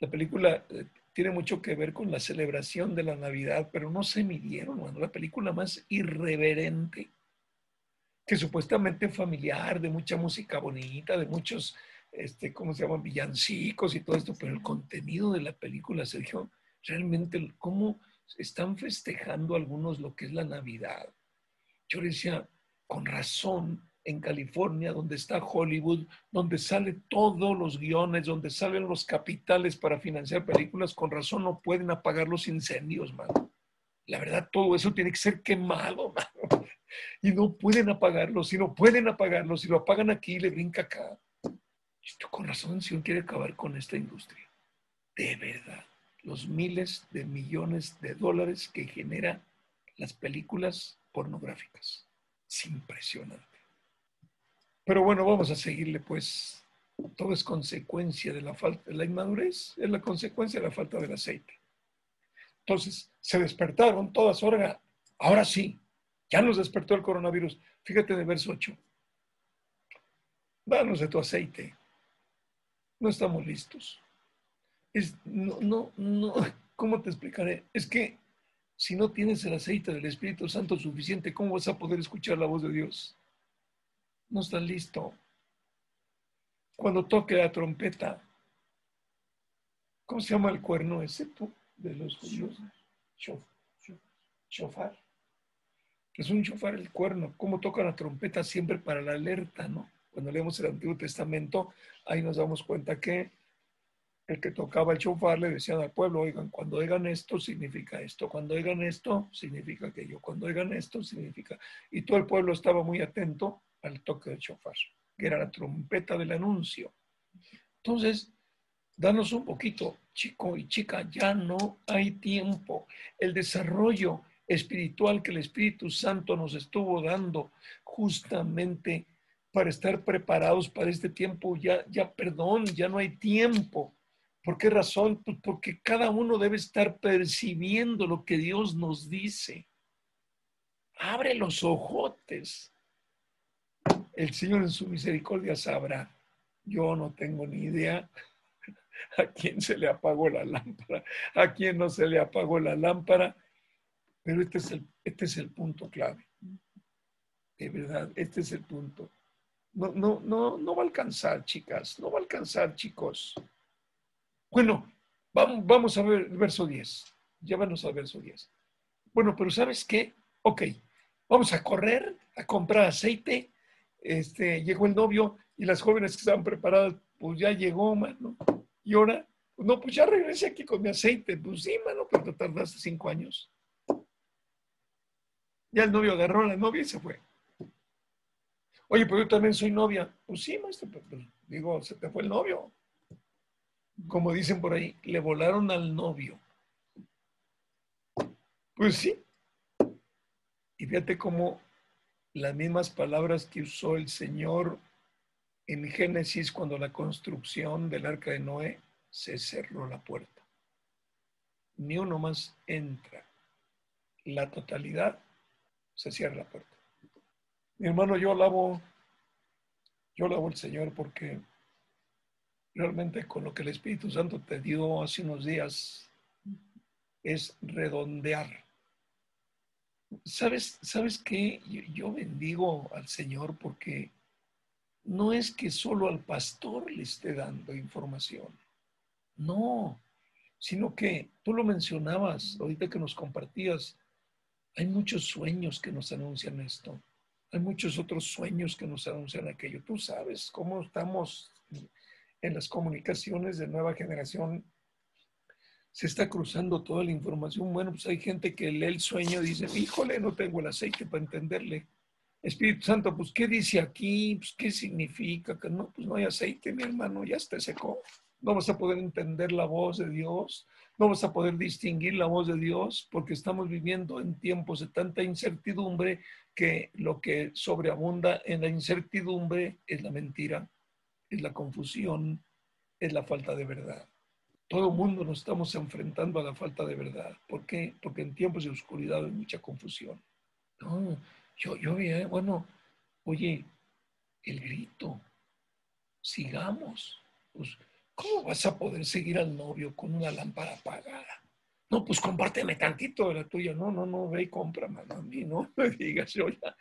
la película eh, tiene mucho que ver con la celebración de la Navidad, pero no se midieron, bueno, la película más irreverente que supuestamente familiar, de mucha música bonita, de muchos, este, ¿cómo se llaman? Villancicos y todo esto, pero el contenido de la película, Sergio, realmente cómo están festejando algunos lo que es la Navidad. Yo decía, con razón, en California, donde está Hollywood, donde salen todos los guiones, donde salen los capitales para financiar películas, con razón no pueden apagar los incendios, mano. La verdad, todo eso tiene que ser quemado, <laughs> mano y no pueden apagarlo. Si no pueden apagarlo, si lo apagan aquí, le brinca acá. Esto con razón, si uno quiere acabar con esta industria. De verdad, los miles de millones de dólares que genera las películas pornográficas. Es impresionante. Pero bueno, vamos a seguirle, pues. Todo es consecuencia de la falta, de la inmadurez es la consecuencia de la falta del aceite. Entonces, se despertaron todas. Ahora sí, ya nos despertó el coronavirus. Fíjate en el verso 8. Danos de tu aceite. No estamos listos. Es, no, no, no, <laughs> ¿cómo te explicaré? Es que si no tienes el aceite del Espíritu Santo suficiente, ¿cómo vas a poder escuchar la voz de Dios? No estás listo. Cuando toque la trompeta, ¿cómo se llama el cuerno ese tú de los judíos? Shofar. Es un chofar el cuerno, cómo toca la trompeta siempre para la alerta, ¿no? Cuando leemos el Antiguo Testamento, ahí nos damos cuenta que el que tocaba el chofar le decían al pueblo, oigan, cuando oigan esto significa esto, cuando oigan esto significa aquello, cuando oigan esto significa... Y todo el pueblo estaba muy atento al toque del chofar, que era la trompeta del anuncio. Entonces, danos un poquito, chico y chica, ya no hay tiempo. El desarrollo espiritual que el Espíritu Santo nos estuvo dando justamente para estar preparados para este tiempo. Ya, ya, perdón, ya no hay tiempo. ¿Por qué razón? Pues porque cada uno debe estar percibiendo lo que Dios nos dice. Abre los ojotes. El Señor en su misericordia sabrá. Yo no tengo ni idea <laughs> a quién se le apagó la lámpara, a quién no se le apagó la lámpara Pero este es el, este es el punto clave. De verdad, este es el punto. No, no, no, no va a alcanzar, chicas, no va a alcanzar, chicos. Bueno, vamos, vamos a ver el verso 10. Llévanos al verso 10. Bueno, pero ¿sabes qué? Ok, vamos a correr a comprar aceite. Este, llegó el novio y las jóvenes que estaban preparadas, pues ya llegó, mano. Y ahora, no, pues ya regresé aquí con mi aceite. Pues sí, mano, pero te tardaste cinco años. Ya el novio agarró a la novia y se fue. Oye, pero yo también soy novia. Pues sí, maestro, pues, digo, se te fue el novio. Como dicen por ahí, le volaron al novio. Pues sí. Y fíjate cómo las mismas palabras que usó el Señor en Génesis cuando la construcción del arca de Noé se cerró la puerta. Ni uno más entra. La totalidad se cierra la puerta. Mi hermano, yo alabo, yo alabo al Señor porque realmente con lo que el Espíritu Santo te dio hace unos días es redondear. ¿Sabes, sabes qué? Yo, bendigo al Señor porque no es que solo al pastor le esté dando información. No, sino que tú lo mencionabas ahorita que nos compartías. Hay muchos sueños que nos anuncian esto. Hay muchos otros sueños que nos anuncian aquello. Tú sabes cómo estamos en las comunicaciones de nueva generación. Se está cruzando toda la información. Bueno, pues hay gente que lee el sueño y dice, híjole, no tengo el aceite para entenderle. Espíritu Santo, pues, ¿qué dice aquí? Pues, ¿qué significa? Que no, pues no hay aceite, mi hermano, ya está secó. No vas a poder entender la voz de Dios, no vas a poder distinguir la voz de Dios porque estamos viviendo en tiempos de tanta incertidumbre que lo que sobreabunda en la incertidumbre es la mentira, es la confusión, es la falta de verdad. Todo el mundo nos estamos enfrentando a la falta de verdad. ¿Por qué? Porque en tiempos de oscuridad hay mucha confusión. No, yo, yo vi, bueno, oye, el grito, sigamos. Pues, ¿Cómo vas a poder seguir al novio con una lámpara apagada? No, pues compárteme tantito de la tuya. No, no, no, ve y compra, mano. A mí no <laughs> me digas, yo ya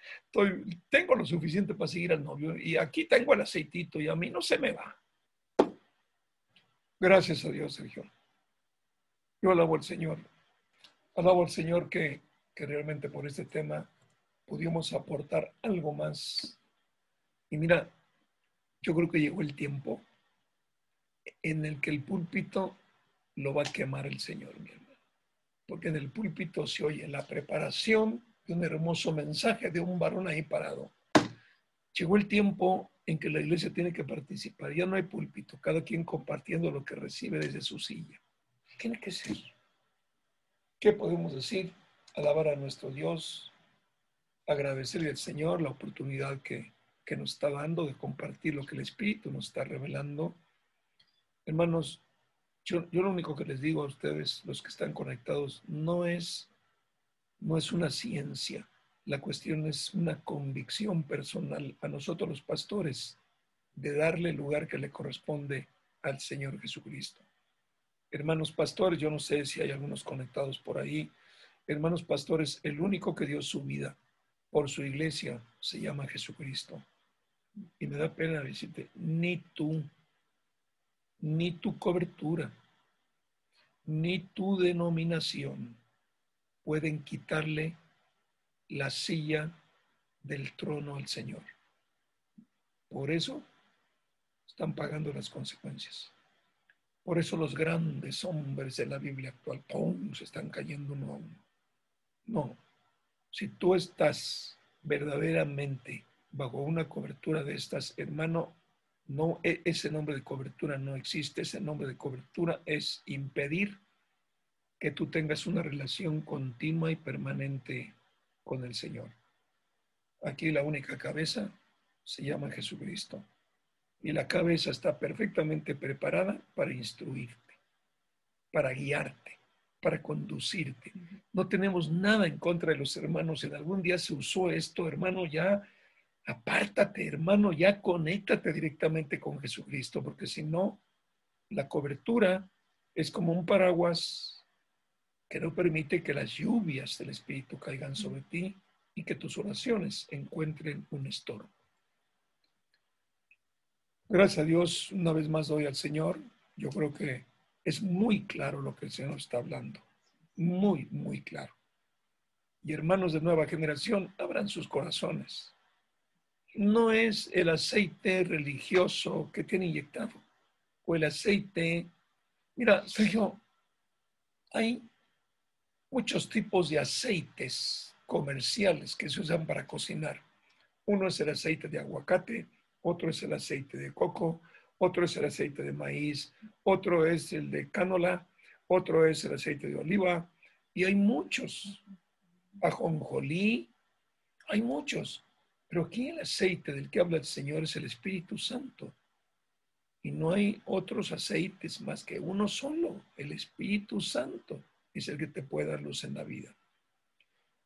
tengo lo suficiente para seguir al novio y aquí tengo el aceitito y a mí no se me va. Gracias a Dios, Sergio. Yo alabo al Señor. Alabo al Señor que, que realmente por este tema pudimos aportar algo más. Y mira, yo creo que llegó el tiempo en el que el púlpito lo va a quemar el Señor, mi hermano. Porque en el púlpito se oye la preparación de un hermoso mensaje de un varón ahí parado. Llegó el tiempo en que la iglesia tiene que participar. Ya no hay púlpito, cada quien compartiendo lo que recibe desde su silla. Tiene que ser. ¿Qué podemos decir? Alabar a nuestro Dios, agradecerle al Señor la oportunidad que, que nos está dando de compartir lo que el Espíritu nos está revelando Hermanos, yo, lo único que les digo a ustedes, los que están conectados, no es, no es una ciencia. La cuestión es una convicción personal a nosotros los pastores de darle el lugar que le corresponde al Señor Jesucristo. Hermanos pastores, yo no sé si hay algunos conectados por ahí. Hermanos pastores, el único que dio su vida por su iglesia se llama Jesucristo. Y me da pena decirte, ni tú ni tu cobertura, ni tu denominación pueden quitarle la silla del trono al Señor. Por eso están pagando las consecuencias. Por eso los grandes hombres de la Biblia actual, ¡pum!, se están cayendo uno a uno. No, si tú estás verdaderamente bajo una cobertura de estas, hermano, no, e, ese nombre de cobertura no existe. Ese nombre de cobertura es impedir que tú tengas una relación continua y permanente con el Señor. Aquí la única cabeza se llama Jesucristo. Y la cabeza está perfectamente preparada para instruirte, para guiarte, para conducirte. No tenemos nada en contra de los hermanos. En algún día se usó esto, hermano, ya apártate, hermano, ya conéctate directamente con Jesucristo, porque si no, la cobertura es como un paraguas que no permite que las lluvias del Espíritu caigan sobre ti y que tus oraciones encuentren un estorbo. Gracias a Dios, una vez más doy al Señor. Yo creo que es muy claro lo que el Señor está hablando. Muy, muy claro. Y hermanos de nueva generación, abran sus corazones. No es el aceite religioso que tiene inyectado o el aceite. Mira, Sergio, hay muchos tipos de aceites comerciales que se usan para cocinar. Uno es el aceite de aguacate, otro es el aceite de coco, otro es el aceite de maíz, otro es el de cánola, otro es el aceite de oliva, y hay muchos. Ajonjolí, hay muchos. Pero aquí el aceite del que habla el Señor es el Espíritu Santo. Y no hay otros aceites más que uno solo, el Espíritu Santo es el que te puede dar luz en la vida.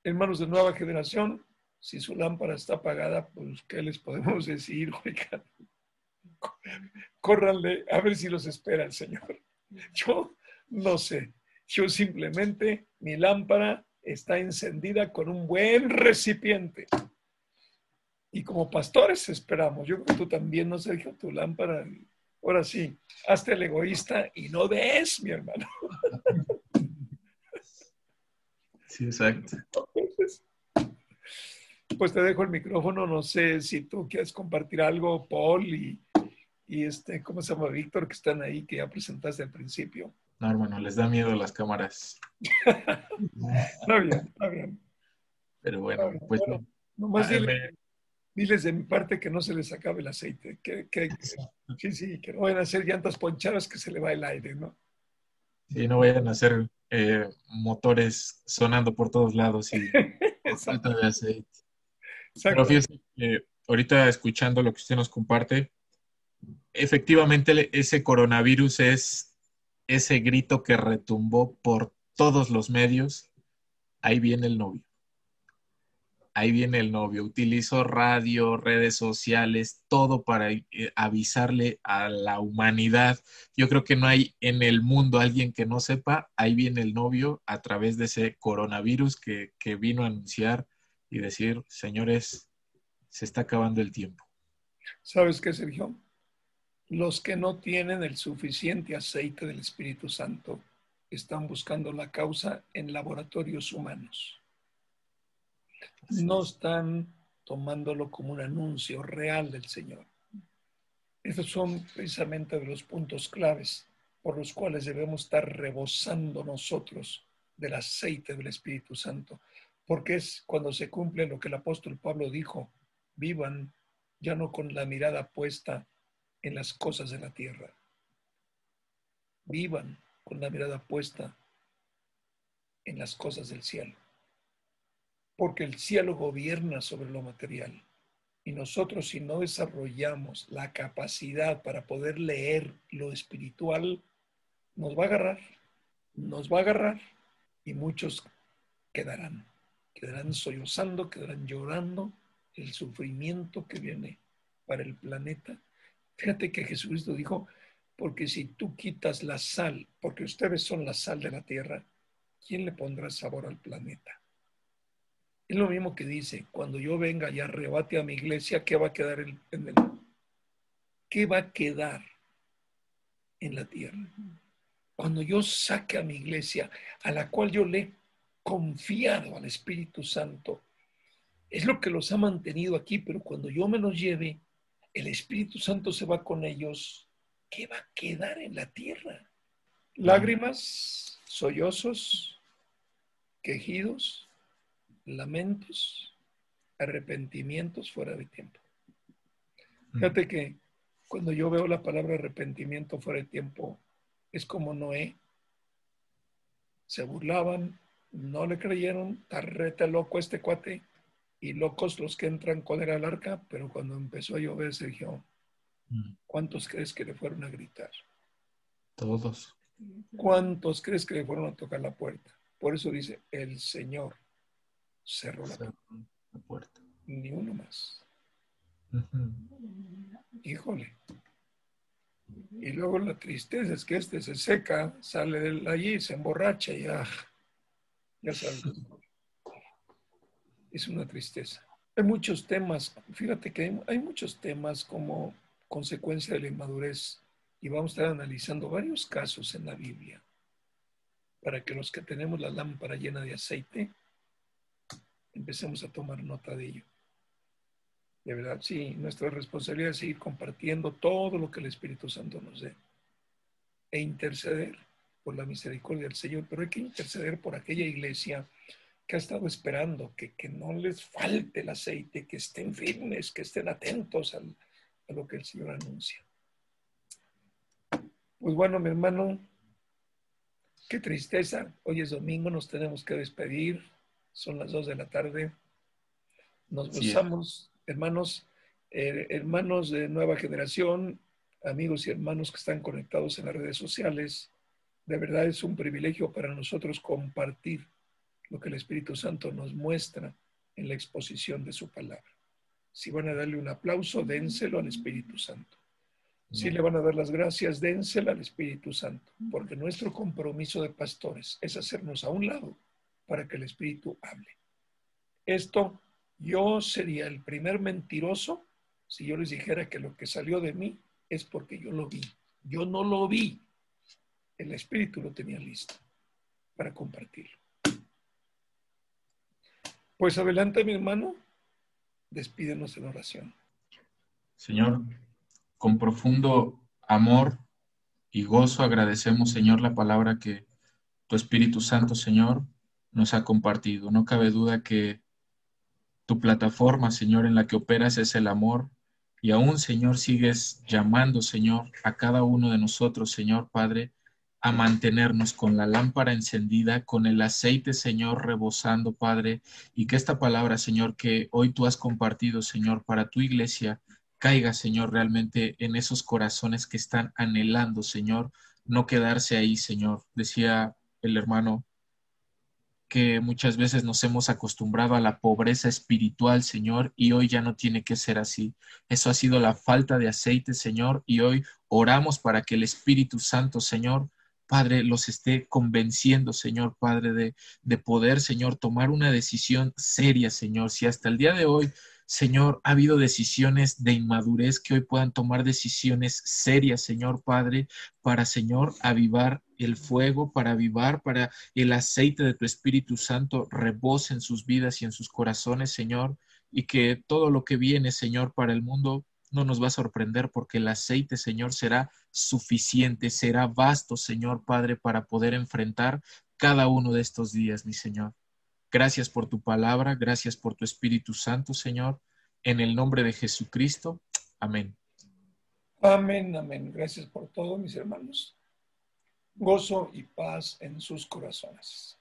Hermanos de nueva generación, si su lámpara está apagada, pues ¿qué les podemos decir? Oigan, córranle a ver si los espera el Señor. Yo no sé, yo simplemente, mi lámpara está encendida con un buen recipiente. Y como pastores esperamos, yo creo que tú también, no sé, tu lámpara, ahora sí, hazte el egoísta y no des, mi hermano. Sí, exacto. Pues te dejo el micrófono, no sé si tú quieres compartir algo, Paul y, este, ¿cómo se llama? Víctor, que están ahí, que ya presentaste al principio. No, hermano, les da miedo las cámaras. está bien, está bien. Pero bueno, pues... nomás diles, de mi parte que no se les acabe el aceite, que, que, sí, sí, que no vayan a hacer llantas ponchadas que se le va el aire, ¿no? Sí, no vayan a hacer eh, motores sonando por todos lados y <laughs> falta de aceite. Pero fíjese que ahorita escuchando lo que usted nos comparte, efectivamente ese coronavirus es ese grito que retumbó por todos los medios. Ahí viene el novio ahí viene el novio, utilizó radio, redes sociales, todo para eh, avisarle a la humanidad. Yo creo que no hay en el mundo alguien que no sepa, ahí viene el novio a través de ese coronavirus que, que vino a anunciar y decir, señores, se está acabando el tiempo. ¿Sabes qué, Sergio? Los que no tienen el suficiente aceite del Espíritu Santo están buscando la causa en laboratorios humanos no están tomándolo como un anuncio real del Señor. Estos son precisamente de los puntos claves por los cuales debemos estar rebosando nosotros del aceite del Espíritu Santo, porque es cuando se cumple lo que el apóstol Pablo dijo, vivan ya no con la mirada puesta en las cosas de la tierra, vivan con la mirada puesta en las cosas del cielo porque el cielo gobierna sobre lo material. Y nosotros si no desarrollamos la capacidad para poder leer lo espiritual, nos va a agarrar, nos va a agarrar y muchos quedarán, quedarán sollozando, quedarán llorando el sufrimiento que viene para el planeta. Fíjate que Jesucristo dijo, porque si tú quitas la sal, porque ustedes son la sal de la tierra, ¿quién le pondrá sabor al planeta? Es lo mismo que dice, cuando yo venga y arrebate a mi iglesia, ¿qué va a quedar en, el, ¿Qué va a quedar en la tierra? Cuando yo saque a mi iglesia, a la cual yo le he confiado al Espíritu Santo, es lo que los ha mantenido aquí, pero cuando yo me los lleve, el Espíritu Santo se va con ellos, ¿qué va a quedar en la tierra? Lágrimas, sollozos, quejidos, lamentos, arrepentimientos fuera de tiempo. Fíjate que cuando yo veo la palabra arrepentimiento fuera de tiempo, es como Noé. Se burlaban, no le creyeron, tarrete loco este cuate, y locos los que entran con el arca, pero cuando empezó a llover, Sergio, ¿cuántos crees que le fueron a gritar? Todos. ¿Cuántos crees que le fueron a tocar la puerta? Por eso dice, el Señor cerró la, puerta. Ni uno más. Híjole. Y luego la tristeza es que este se seca, sale de allí, se emborracha y ah, Ya sabes. Es una tristeza. Hay muchos temas, fíjate que hay, hay muchos temas como consecuencia de la inmadurez y vamos a estar analizando varios casos en la Biblia para que los que tenemos la lámpara llena de aceite empecemos a tomar nota de ello. De verdad, sí, nuestra responsabilidad es seguir compartiendo todo lo que el Espíritu Santo nos dé e interceder por la misericordia del Señor, pero hay que interceder por aquella iglesia que ha estado esperando, que, no les falte el aceite, que estén firmes, que estén atentos a lo que el Señor anuncia. Pues bueno, mi hermano, qué tristeza. Hoy es domingo, nos tenemos que despedir. Son las dos de la tarde. Nos gozamos, hermanos, eh, hermanos de nueva generación, amigos y hermanos que están conectados en las redes sociales. De verdad es un privilegio para nosotros compartir lo que el Espíritu Santo nos muestra en la exposición de su palabra. Si van a darle un aplauso, dénselo al Espíritu Santo. Si le van a dar las gracias, dénselo al Espíritu Santo, porque nuestro compromiso de pastores es hacernos a un lado para que el Espíritu hable. Esto, yo sería el primer mentiroso si yo les dijera que lo que salió de mí es porque yo lo vi. Yo no lo vi. El Espíritu lo tenía listo para compartirlo. Pues adelante, mi hermano, despídenos en oración. Señor, con profundo amor y gozo agradecemos, Señor, la palabra que tu Espíritu Santo, Señor, nos ha compartido. No cabe duda que tu plataforma, Señor, en la que operas es el amor. Y aún, Señor, sigues llamando, Señor, a cada uno de nosotros, Señor Padre, a mantenernos con la lámpara encendida, con el aceite, Señor, rebosando, Padre, y que esta palabra, Señor, que hoy tú has compartido, Señor, para tu iglesia, caiga, Señor, realmente en esos corazones que están anhelando, Señor, no quedarse ahí, Señor. Decía el hermano que muchas veces nos hemos acostumbrado a la pobreza espiritual, Señor, y hoy ya no tiene que ser así. Eso ha sido la falta de aceite, Señor, y hoy oramos para que el Espíritu Santo, Señor, Padre, los esté convenciendo, Señor, Padre, de, de poder, Señor, tomar una decisión seria, Señor. Si hasta el día de hoy, Señor, ha habido decisiones de inmadurez que hoy puedan tomar decisiones serias, Señor Padre, para, Señor, avivar el fuego, para avivar, para el aceite de tu Espíritu Santo rebose en sus vidas y en sus corazones, Señor, y que todo lo que viene, Señor, para el mundo no nos va a sorprender porque el aceite, Señor, será suficiente, será vasto, Señor Padre, para poder enfrentar cada uno de estos días, mi Señor. Gracias por tu palabra, gracias por tu Espíritu Santo, Señor. En el nombre de Jesucristo. Amén. Amén, amén. Gracias por todo, mis hermanos. Gozo y paz en sus corazones.